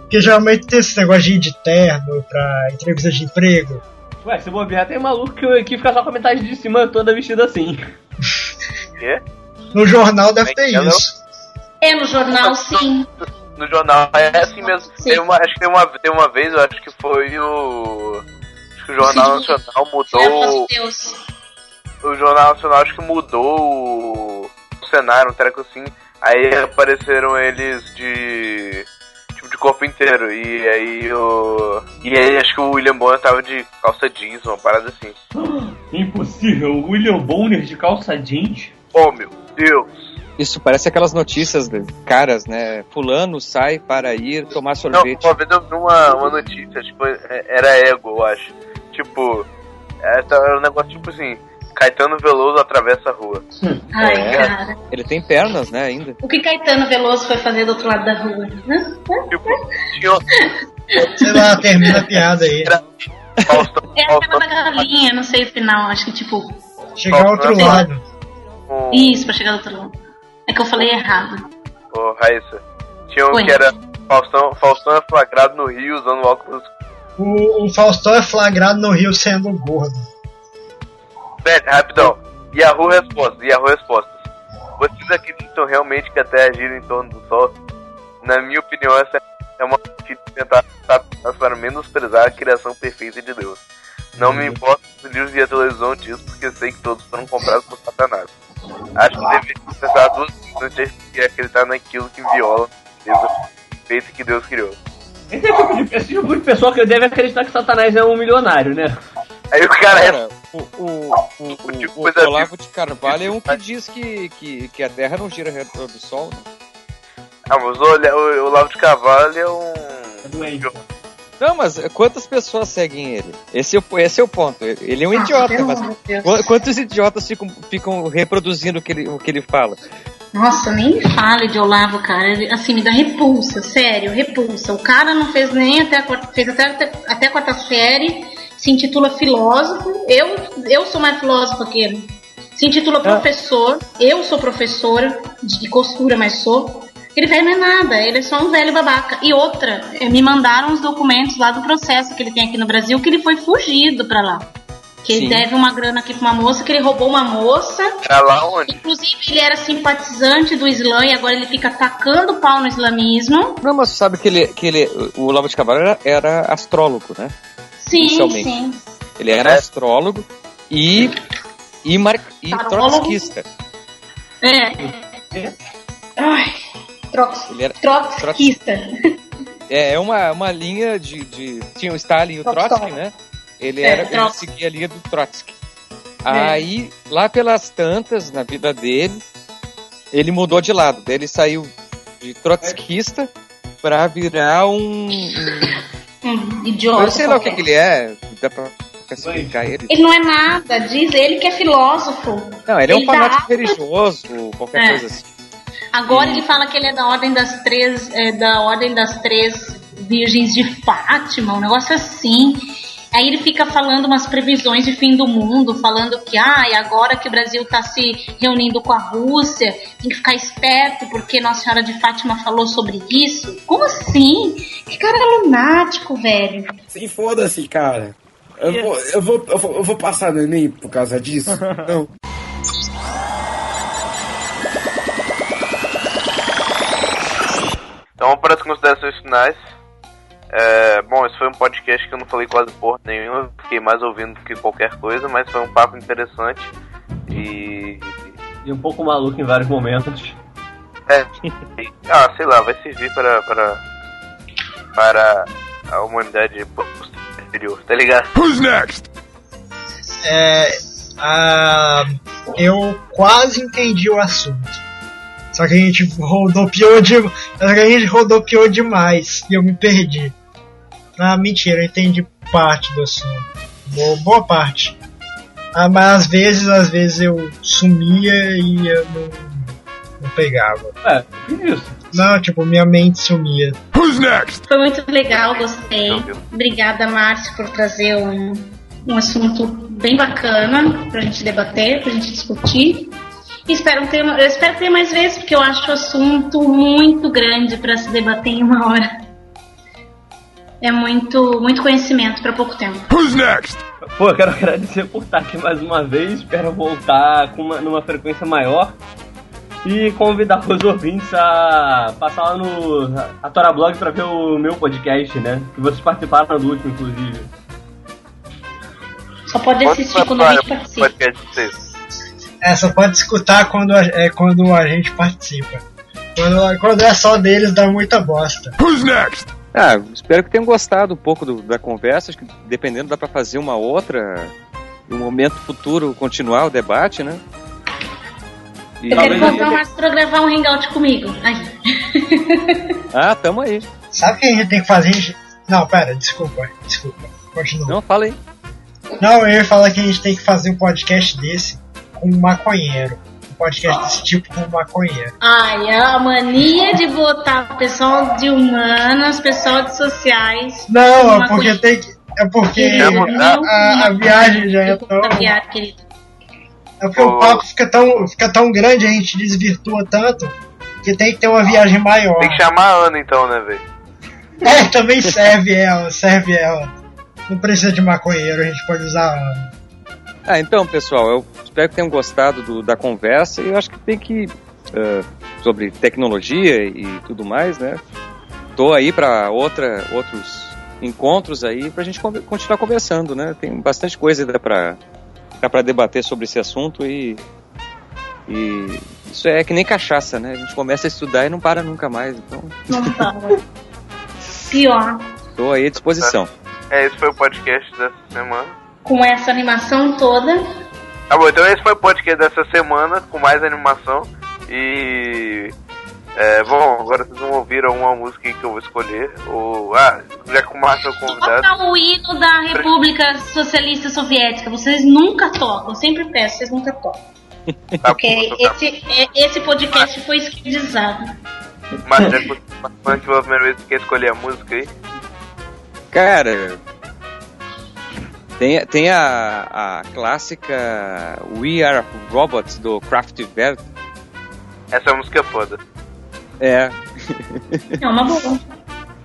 Porque geralmente tem esse negócio de ir de terno pra entrevista de emprego. Ué, se bobear, tem maluco que, que fica só com a metade de cima toda vestida assim. Quê? No jornal deve é ter é, isso. É, no jornal, sim. No jornal é assim mesmo. Sim. Tem uma, acho que tem uma, tem uma vez, eu acho que foi o. Acho que o Jornal Sim. Nacional mudou. de Deus. O Jornal Nacional acho que mudou o, o cenário, um treco assim. Aí apareceram eles de. Tipo, de corpo inteiro. E aí o. E aí acho que o William Bonner tava de calça jeans, uma parada assim. Impossível, o William Bonner de calça jeans. Oh meu Deus! Isso parece aquelas notícias de caras, né? Fulano sai para ir tomar Não, sorvete. uma vez eu vi uma, uma notícia, tipo, é- era ego, eu acho. Tipo, era um negócio tipo assim, Caetano Veloso atravessa a rua. Ai, É. cara. Ele tem pernas, né, ainda. O que Caetano Veloso foi fazer do outro lado da rua? Tipo, tinha Sei lá, termina a piada aí. era Faustão, É aquela Faustão da galinha, não sei o final. Acho que tipo. Chegar ao outro lado. Isso, pra chegar do outro lado. É que eu falei errado. o Raíssa. Tinha um Oi. que era Faustão, Faustão é flagrado no Rio usando óculos. O, o Faustão é flagrado no Rio sendo gordo. Velho, rapidão. Yahoo Respostas, Yahoo Respostas. Vocês acreditam realmente que a Terra gira em torno do Sol? Na minha opinião, essa é uma mentira tentar para menosprezar a criação perfeita de Deus. Não me importa se os livros e a televisão diz, porque sei que todos foram comprados por Satanás. Acho que deveria pensar duas vezes de acreditar naquilo que viola a feita que Deus criou. Esse é o tipo de, esse tipo de pessoa que deve acreditar que Satanás é um milionário, né? Aí o cara é. Cara, o, o, o, o, o Olavo de Carvalho é um que diz que, que, que a Terra não gira redor do Sol, né? Ah, mas o, o, o Olavo de Carvalho é um. É doente. Não, mas quantas pessoas seguem ele? Esse é o, esse é o ponto. Ele é um Ah, idiota, mas Deus. quantos idiotas ficam, ficam reproduzindo o que, ele, o que ele fala? Nossa, nem me fale de Olavo, cara. Ele, assim, me dá repulsa, sério, repulsa. O cara não fez nem até a quarta, fez até, até, até quarta série, se intitula filósofo. Eu, eu sou mais filósofo que ele. Se intitula professor. Eu sou professora de costura, mas sou. Ele velho não é nada, ele é só um velho babaca. E outra, eh, me mandaram os documentos lá do processo que ele tem aqui no Brasil, que ele foi fugido pra lá. Que ele Sim. deve uma grana aqui pra uma moça, que ele roubou uma moça. Tá lá onde? Inclusive, ele era simpatizante do Islã e agora ele fica tacando pau no islamismo. Não, mas sabe que ele, que ele o Olavo de Carvalho era, era astrólogo, né? Sim, sim. Ele era É. astrólogo e, e, mar, e trotskista. É. Ai, trox, Ele era, trotskista. é é uma, uma linha de, de. Tinha o Stalin e o Trotsky. Trotsky, né? Ele, É, era, ele Trotsky. seguia a linha do Trotsky. Aí, lá pelas tantas, na vida dele, ele mudou de lado. Daí ele saiu de trotskista pra virar um. um idiota. eu sei lá o que, que ele é. Dá pra classificar ele. Ele não é nada, diz ele que é filósofo. Não, ele é um ele dá fanático aula- religioso, qualquer É. coisa assim. Agora ele fala que ele é da ordem das três, é, da ordem das três virgens de Fátima, um negócio assim. Aí ele fica falando umas previsões de fim do mundo, falando que ah, e agora que o Brasil está se reunindo com a Rússia, tem que ficar esperto porque Nossa Senhora de Fátima falou sobre isso. Como assim? Que cara lunático, velho. Sim, foda-se, cara. Eu vou, eu, vou, eu, vou, eu vou passar no Enem por causa disso? Não. Então, para as considerações finais. É, bom, esse foi um podcast que eu não falei quase porra nenhuma, fiquei mais ouvindo do que qualquer coisa, mas foi um papo interessante. E. E um pouco maluco em vários momentos. É, e- ah, sei lá, vai servir para. para. para a humanidade posterior, tá ligado? Who's next? É, ah, eu quase entendi o assunto. Só que a gente rodopiou de, que a gente rodopiou demais e eu me perdi. Ah, mentira, eu entendi parte do assunto. Boa, boa parte. Ah, mas às vezes, às vezes eu sumia e eu não, não pegava. É, isso. Não, tipo, minha mente sumia. Who's next? Foi muito legal, gostei. Obrigada, Márcio, por trazer um, um assunto bem bacana pra gente debater, pra gente discutir. Espero ter, eu espero ter mais vezes, porque eu acho o assunto muito grande para se debater em uma hora. É muito, muito conhecimento para pouco tempo. Who's next? Pô, eu quero agradecer por estar aqui mais uma vez. Espero voltar com uma, numa frequência maior. E convidar os ouvintes a passar lá no Atora Blog pra ver o meu podcast, né? Que vocês participaram do último, inclusive. Só pode assistir quando a gente participa. Podcast vocês. É, só pode escutar quando a, é, quando a gente participa. Quando, quando é só deles, dá muita bosta. Who's next? Ah, espero que tenham gostado um pouco do- da conversa. Acho que dependendo dá pra fazer uma outra, em um momento futuro, continuar o debate, né? E- Eu quero encontrar o Márcio pra gravar um hangout comigo. Ai. Ah, tamo aí. Sabe o que a gente tem que fazer? Não, pera, desculpa, desculpa. Continua. Não, fala aí. Não, eu ia falar que a gente tem que fazer um podcast desse com um maconheiro. Um podcast desse tipo com um maconheiro. Ai, a mania de botar o pessoal de humanas, pessoal de sociais. Não, é porque tem que. É porque Querido, a, a- a viagem já é tão. É porque o papo fica tão, fica tão grande, a gente desvirtua tanto, que tem que ter uma viagem maior. Tem que chamar a Ana então, né, velho? É, também serve ela, serve ela. Não precisa de maconheiro, a gente pode usar a Ana. Ah, então, pessoal, eu espero que tenham gostado do- da conversa e eu acho que tem que. eh, sobre tecnologia e tudo mais, né? Tô aí para outra, outros encontros aí pra gente conver- continuar conversando, né? Tem bastante coisa ainda pra, dá pra debater sobre esse assunto e. E isso é que nem cachaça, né? A gente começa a estudar e não para nunca mais. Então, Não para. Pior. tô aí à disposição. É, esse foi o podcast dessa semana. Com essa animação toda. Tá bom, então esse foi o podcast dessa semana, com mais animação. E. É, bom, agora vocês vão ouvir alguma música aí que eu vou escolher. Ou. Ah, já que o Márcio é o convidado. O hino da República Socialista Soviética. Vocês nunca tocam. Eu sempre peço, vocês nunca tocam. Tá Porque bom, tá esse, é- esse podcast foi esquerdizado. Mas já que você tá participando pela primeira vez, você quer escolher a música aí? Cara, tem, tem a, a clássica We Are Robots do Kraftwerk. Essa música é foda. É, É uma boa.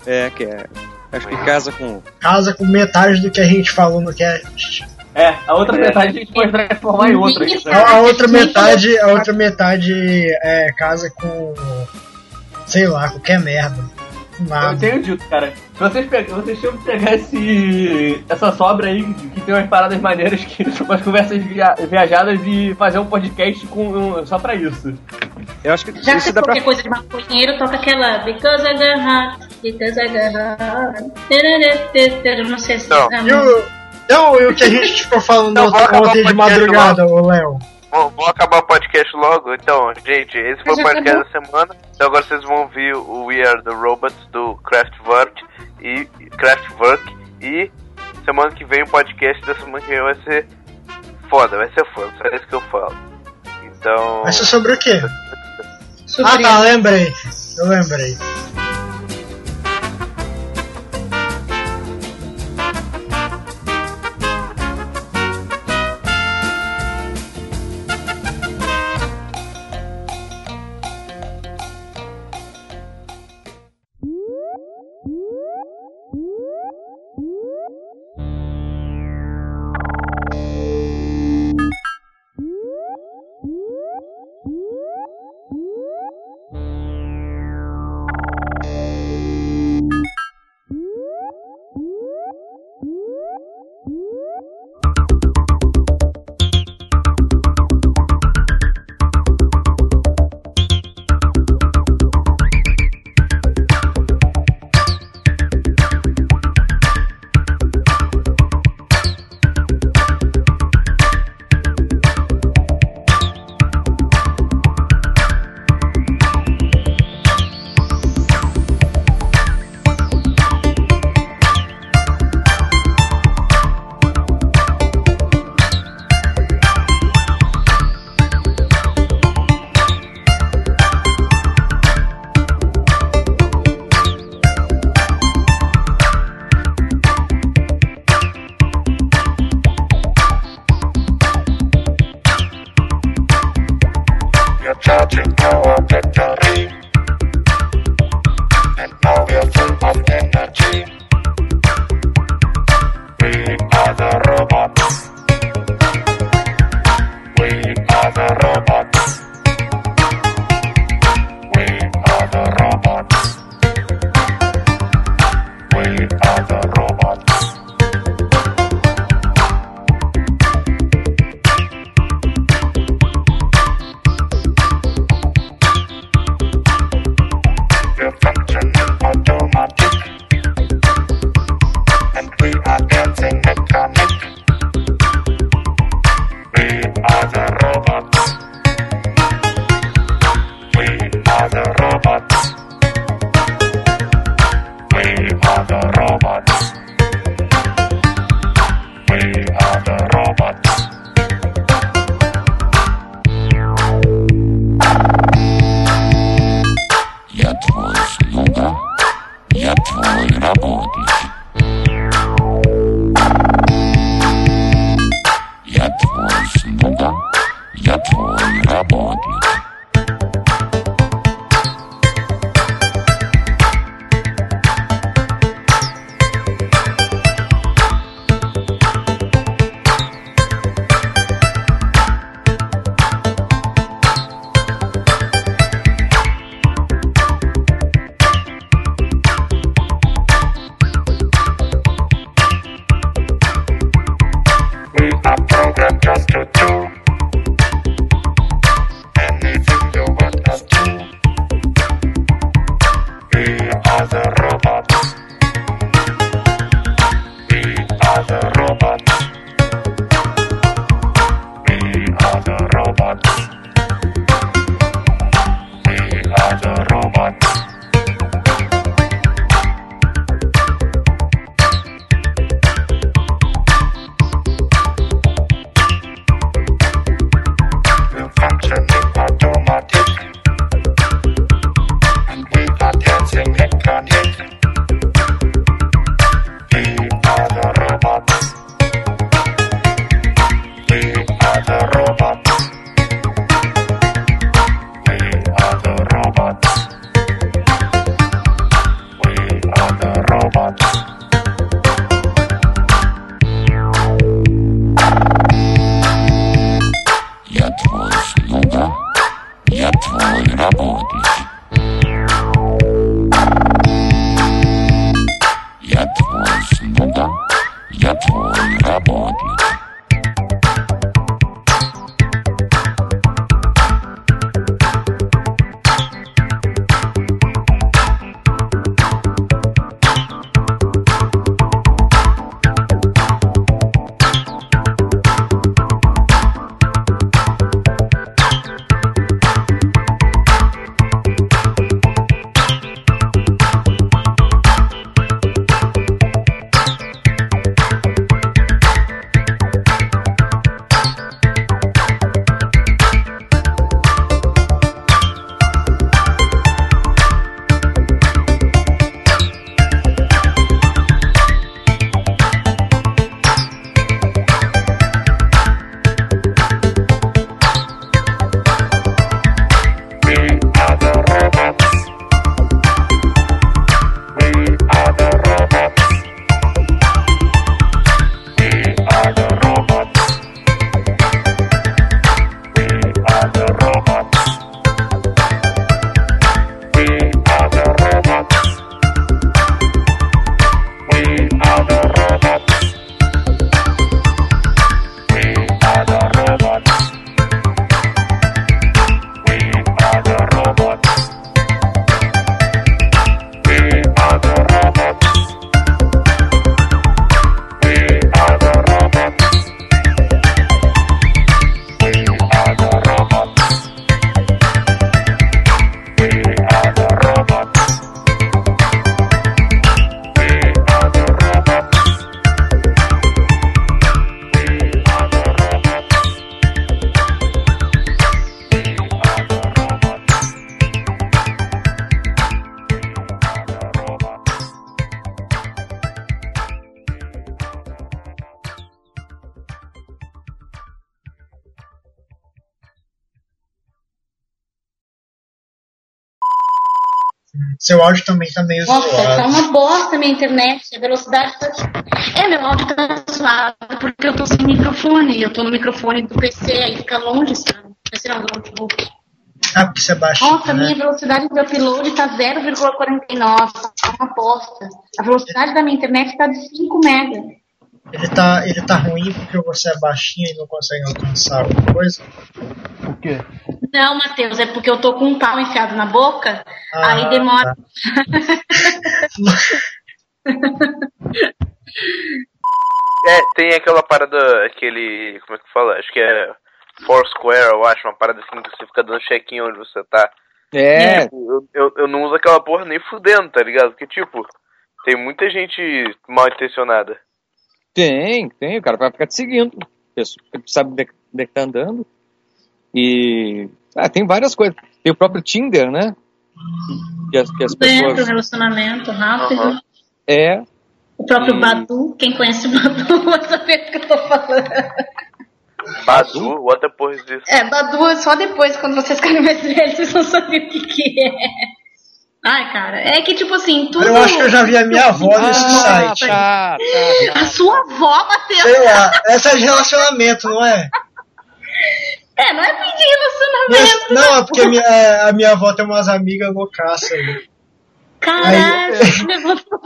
é, que é. Acho que casa com. Casa com metade do que a gente falou no cast. É, a outra metade a gente pode transformar em outra. A, a outra metade, a outra metade é, casa com. sei lá, qualquer merda. Eu Nada. tenho dito, cara. Se vocês, vocês tinham que pegar esse, essa sobra aí, que tem umas paradas maneiras, que umas conversas via- viajadas, e fazer um podcast com, só pra isso. Eu acho que Já que isso você dá pra. qualquer coisa de maconheiro, toca aquela Because I got hot, because I got hot. Eu não sei se. Não. E o, não, e o que a gente ficou falando ontem o de madrugada, ô Léo? Bom, vamos acabar o podcast logo. Então, gente, esse foi o podcast acabou? da semana. Então agora vocês vão ouvir o We Are the Robots do Kraftwerk e Kraftwerk e semana que vem o podcast da semana que vem vai ser foda, vai ser foda, só isso que eu falo. Então. Vai ser sobre o quê? Ah surpresa. tá, lembrei. Eu lembrei. ropa Seu áudio também tá meio Nossa, tá zoado. uma bosta a minha internet, a velocidade tá... É, meu áudio tá zoado porque eu tô sem microfone. Eu tô no microfone do PC, aí fica longe, sabe? PC não, do notebook. Ah, porque você baixou, Nossa, a né? minha velocidade de upload tá 0,49. Tá uma bosta. A velocidade da minha internet tá de 5 mega. Ele tá, ele tá ruim porque você é baixinho e não consegue alcançar alguma coisa? Por quê? Não, Matheus, é porque eu tô com um pau enfiado na boca, Ah, aí demora. É, tem aquela parada, aquele. Como é que fala? Acho que é Foursquare, eu acho, uma parada assim que você fica dando check-in onde você tá. É, Tipo, eu, eu, eu não uso aquela porra nem fudendo, tá ligado? Porque, tipo, tem muita gente mal intencionada. tem, tem. O cara vai ficar te seguindo. Pessoa- Sabe é onde é que tá andando. E. Ah, tem várias coisas. Tem o próprio Tinder, né? Que as, que as Dentro, pessoas. relacionamento rápido. É. O próprio E- Badu, quem conhece o Badu vai saber do que eu tô falando. Badu, what the porra is this? É, Badu é só depois, quando vocês ficarem mais velhos, vocês vão saber o que, que é. Ai, cara, é que tipo assim, tudo. Eu acho que eu já vi a minha avó nesse Ah, site. tá, tá, tá. A sua avó, Matheus. Sei lá, essa é de relacionamento, não é? É, não é pedir Minha- relacionamento. não, é porque a minha, a minha avó tem umas amigas loucaças aí. Caralho, levantou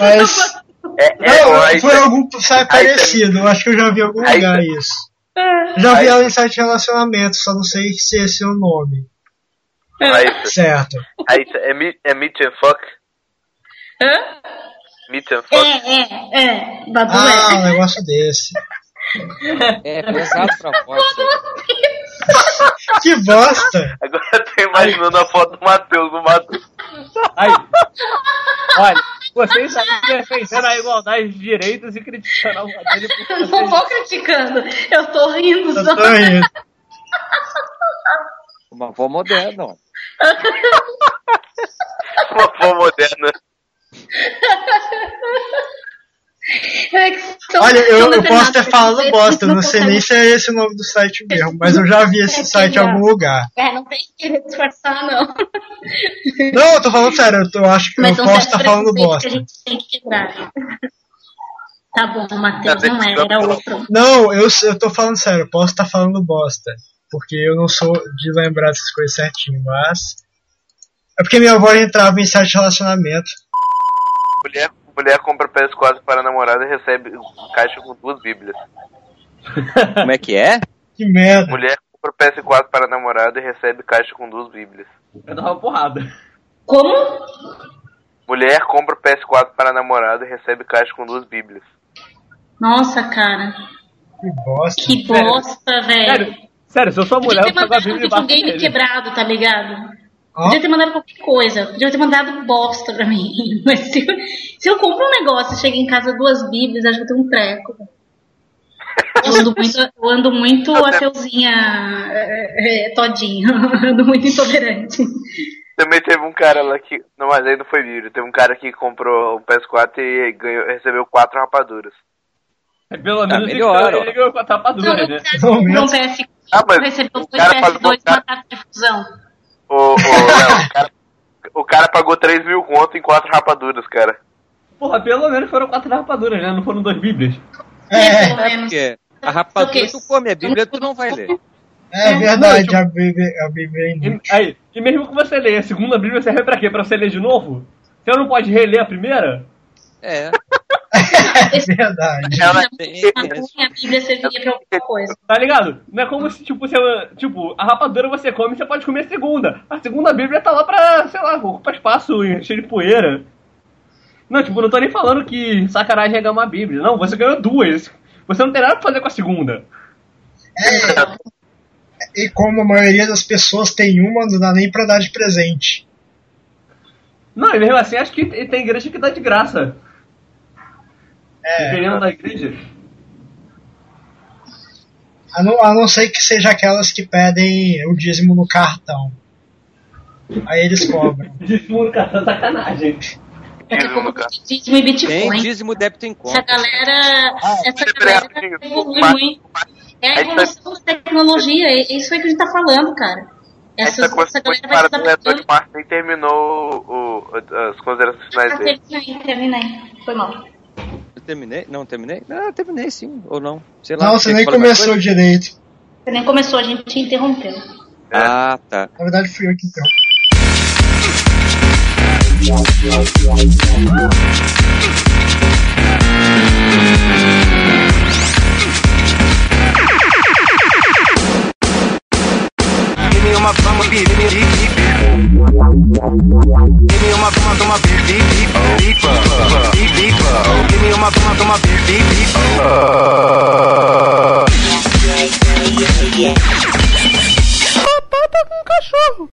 Mas- É, é, Não, aí, foi algum site parecido, eu acho que eu já vi em algum Aí- lugar isso. Já vi ela em site de relacionamento, só não sei se esse é o nome. aí, Certo. aí, é, meet, é meet and fuck? Hã? Meet and É, fuck? é, é. Badu Ah, um é. negócio desse. É pesado pra voz. Que bosta! Agora eu tô imaginando a foto do Matheus, do Matheus. Aí. Olha, vocês aí defendendo a igualdade de direitos e criticando a dele porque Eu não vocês tô criticando, eu tô rindo Eu só. tô rindo. Uma avó moderna, ó. Uma avó moderna. É Olha, eu, eu posso ter falado bosta, que não sei nem se é esse o nome do site mesmo, mas eu já vi esse site em algum lugar. É, não tem que disfarçar, não. Não, eu tô falando sério, eu, tô, acho que eu posso estar falando preconceitos que bosta. a gente tem que quebrar. Tá bom, Matheus, não é, era outro. Não, eu, eu tô falando sério, eu posso estar falando bosta. Porque eu não sou de lembrar dessas coisas certinho, mas. É porque minha avó entrava em site de relacionamento. Mulher, mulher compra PS4 para a namorada e recebe caixa com duas bíblias. Como é que é? Que merda. Mulher compra PS4 para a namorada e recebe caixa com duas bíblias. Eu dava uma porrada. Como? Mulher compra PS4 para a namorada e recebe caixa com duas bíblias. Nossa, cara. Que bosta. Que bosta, velho. Sério, sério, se eu sou mulher, eu mandado um Bíblia e bato videogame nele. quebrado, tá ligado? Ó, Podia ter mandado qualquer coisa. Podia ter mandado bosta pra mim. Mas se eu, se eu compro um negócio e chego em casa duas bíblias, acho que eu tenho um treco. Eu ando muito, eu ando muito ateuzinha é, é, todinho. Eu ando muito intolerante. Também teve um cara lá que. Não, mas aí não foi vídeo. Teve um cara que comprou o PS4 e ganhou, recebeu quatro rapaduras. Pelo menos ele melhor, ele ganhou com a tapa Não, dura, o né? Não, um mesmo. PS4, Ah, mas recebeu dois cara pagou- PS2 e uma taxa de fusão. O, o, não, o, cara, o cara pagou 3 mil conto em quatro rapaduras, cara. Porra, pelo menos foram quatro rapaduras, né? Não foram duas bíblias. É, Pelo É menos. porque a rapadura tu come, a Bíblia tu não vai ler. é verdade, a Bíblia, a Bíblia é inútil. E, aí, e mesmo que você leia a segunda bíblia, serve pra quê? Pra você ler de novo? Você não pode reler a primeira? É. É verdade. Ela, Tem- A minha Bíblia servia pra alguma coisa. Tá ligado? Não é como se, tipo, você, tipo, a rapadura você come, você pode comer a segunda. A segunda bíblia tá lá pra, sei lá, ocupar espaço cheio de poeira. Não, tipo, não tô nem falando que sacanagem é ganhar uma bíblia. Não, você ganhou duas. Você não tem nada pra fazer com a segunda. E como a maioria das pessoas tem uma, não dá nem pra dar de presente. Não, e mesmo assim, acho que tem igreja que dá de graça. É, Dependendo da igreja. a não, a não ser que seja aquelas que pedem o dízimo no cartão. Aí eles cobram. Dízimo no cartão, sacanagem. Daqui a Dízimo, pouco cara. tem dízimo e Tem Bitcoin. dízimo débito em Essa conta. galera, essa Peraí, galera Mas- muito. É a Aí tá- evolução da tecnologia, é isso aí que a gente tá falando, cara. Essa, Essa coisa essa foi galera vai para o nem terminou o, o- as considerações finais Ah, dele. terminei, terminei. Foi mal. Terminei? Não, terminei? Não, terminei sim, ou não. Sei lá. Não, você nem começou direito. Você nem começou, a gente te interrompeu. Ah, tá. Na verdade, fui eu que então. Give me uma fama, give me Give me uma fama, toma. Give me uma fama, toma deep. Batata com cachorro.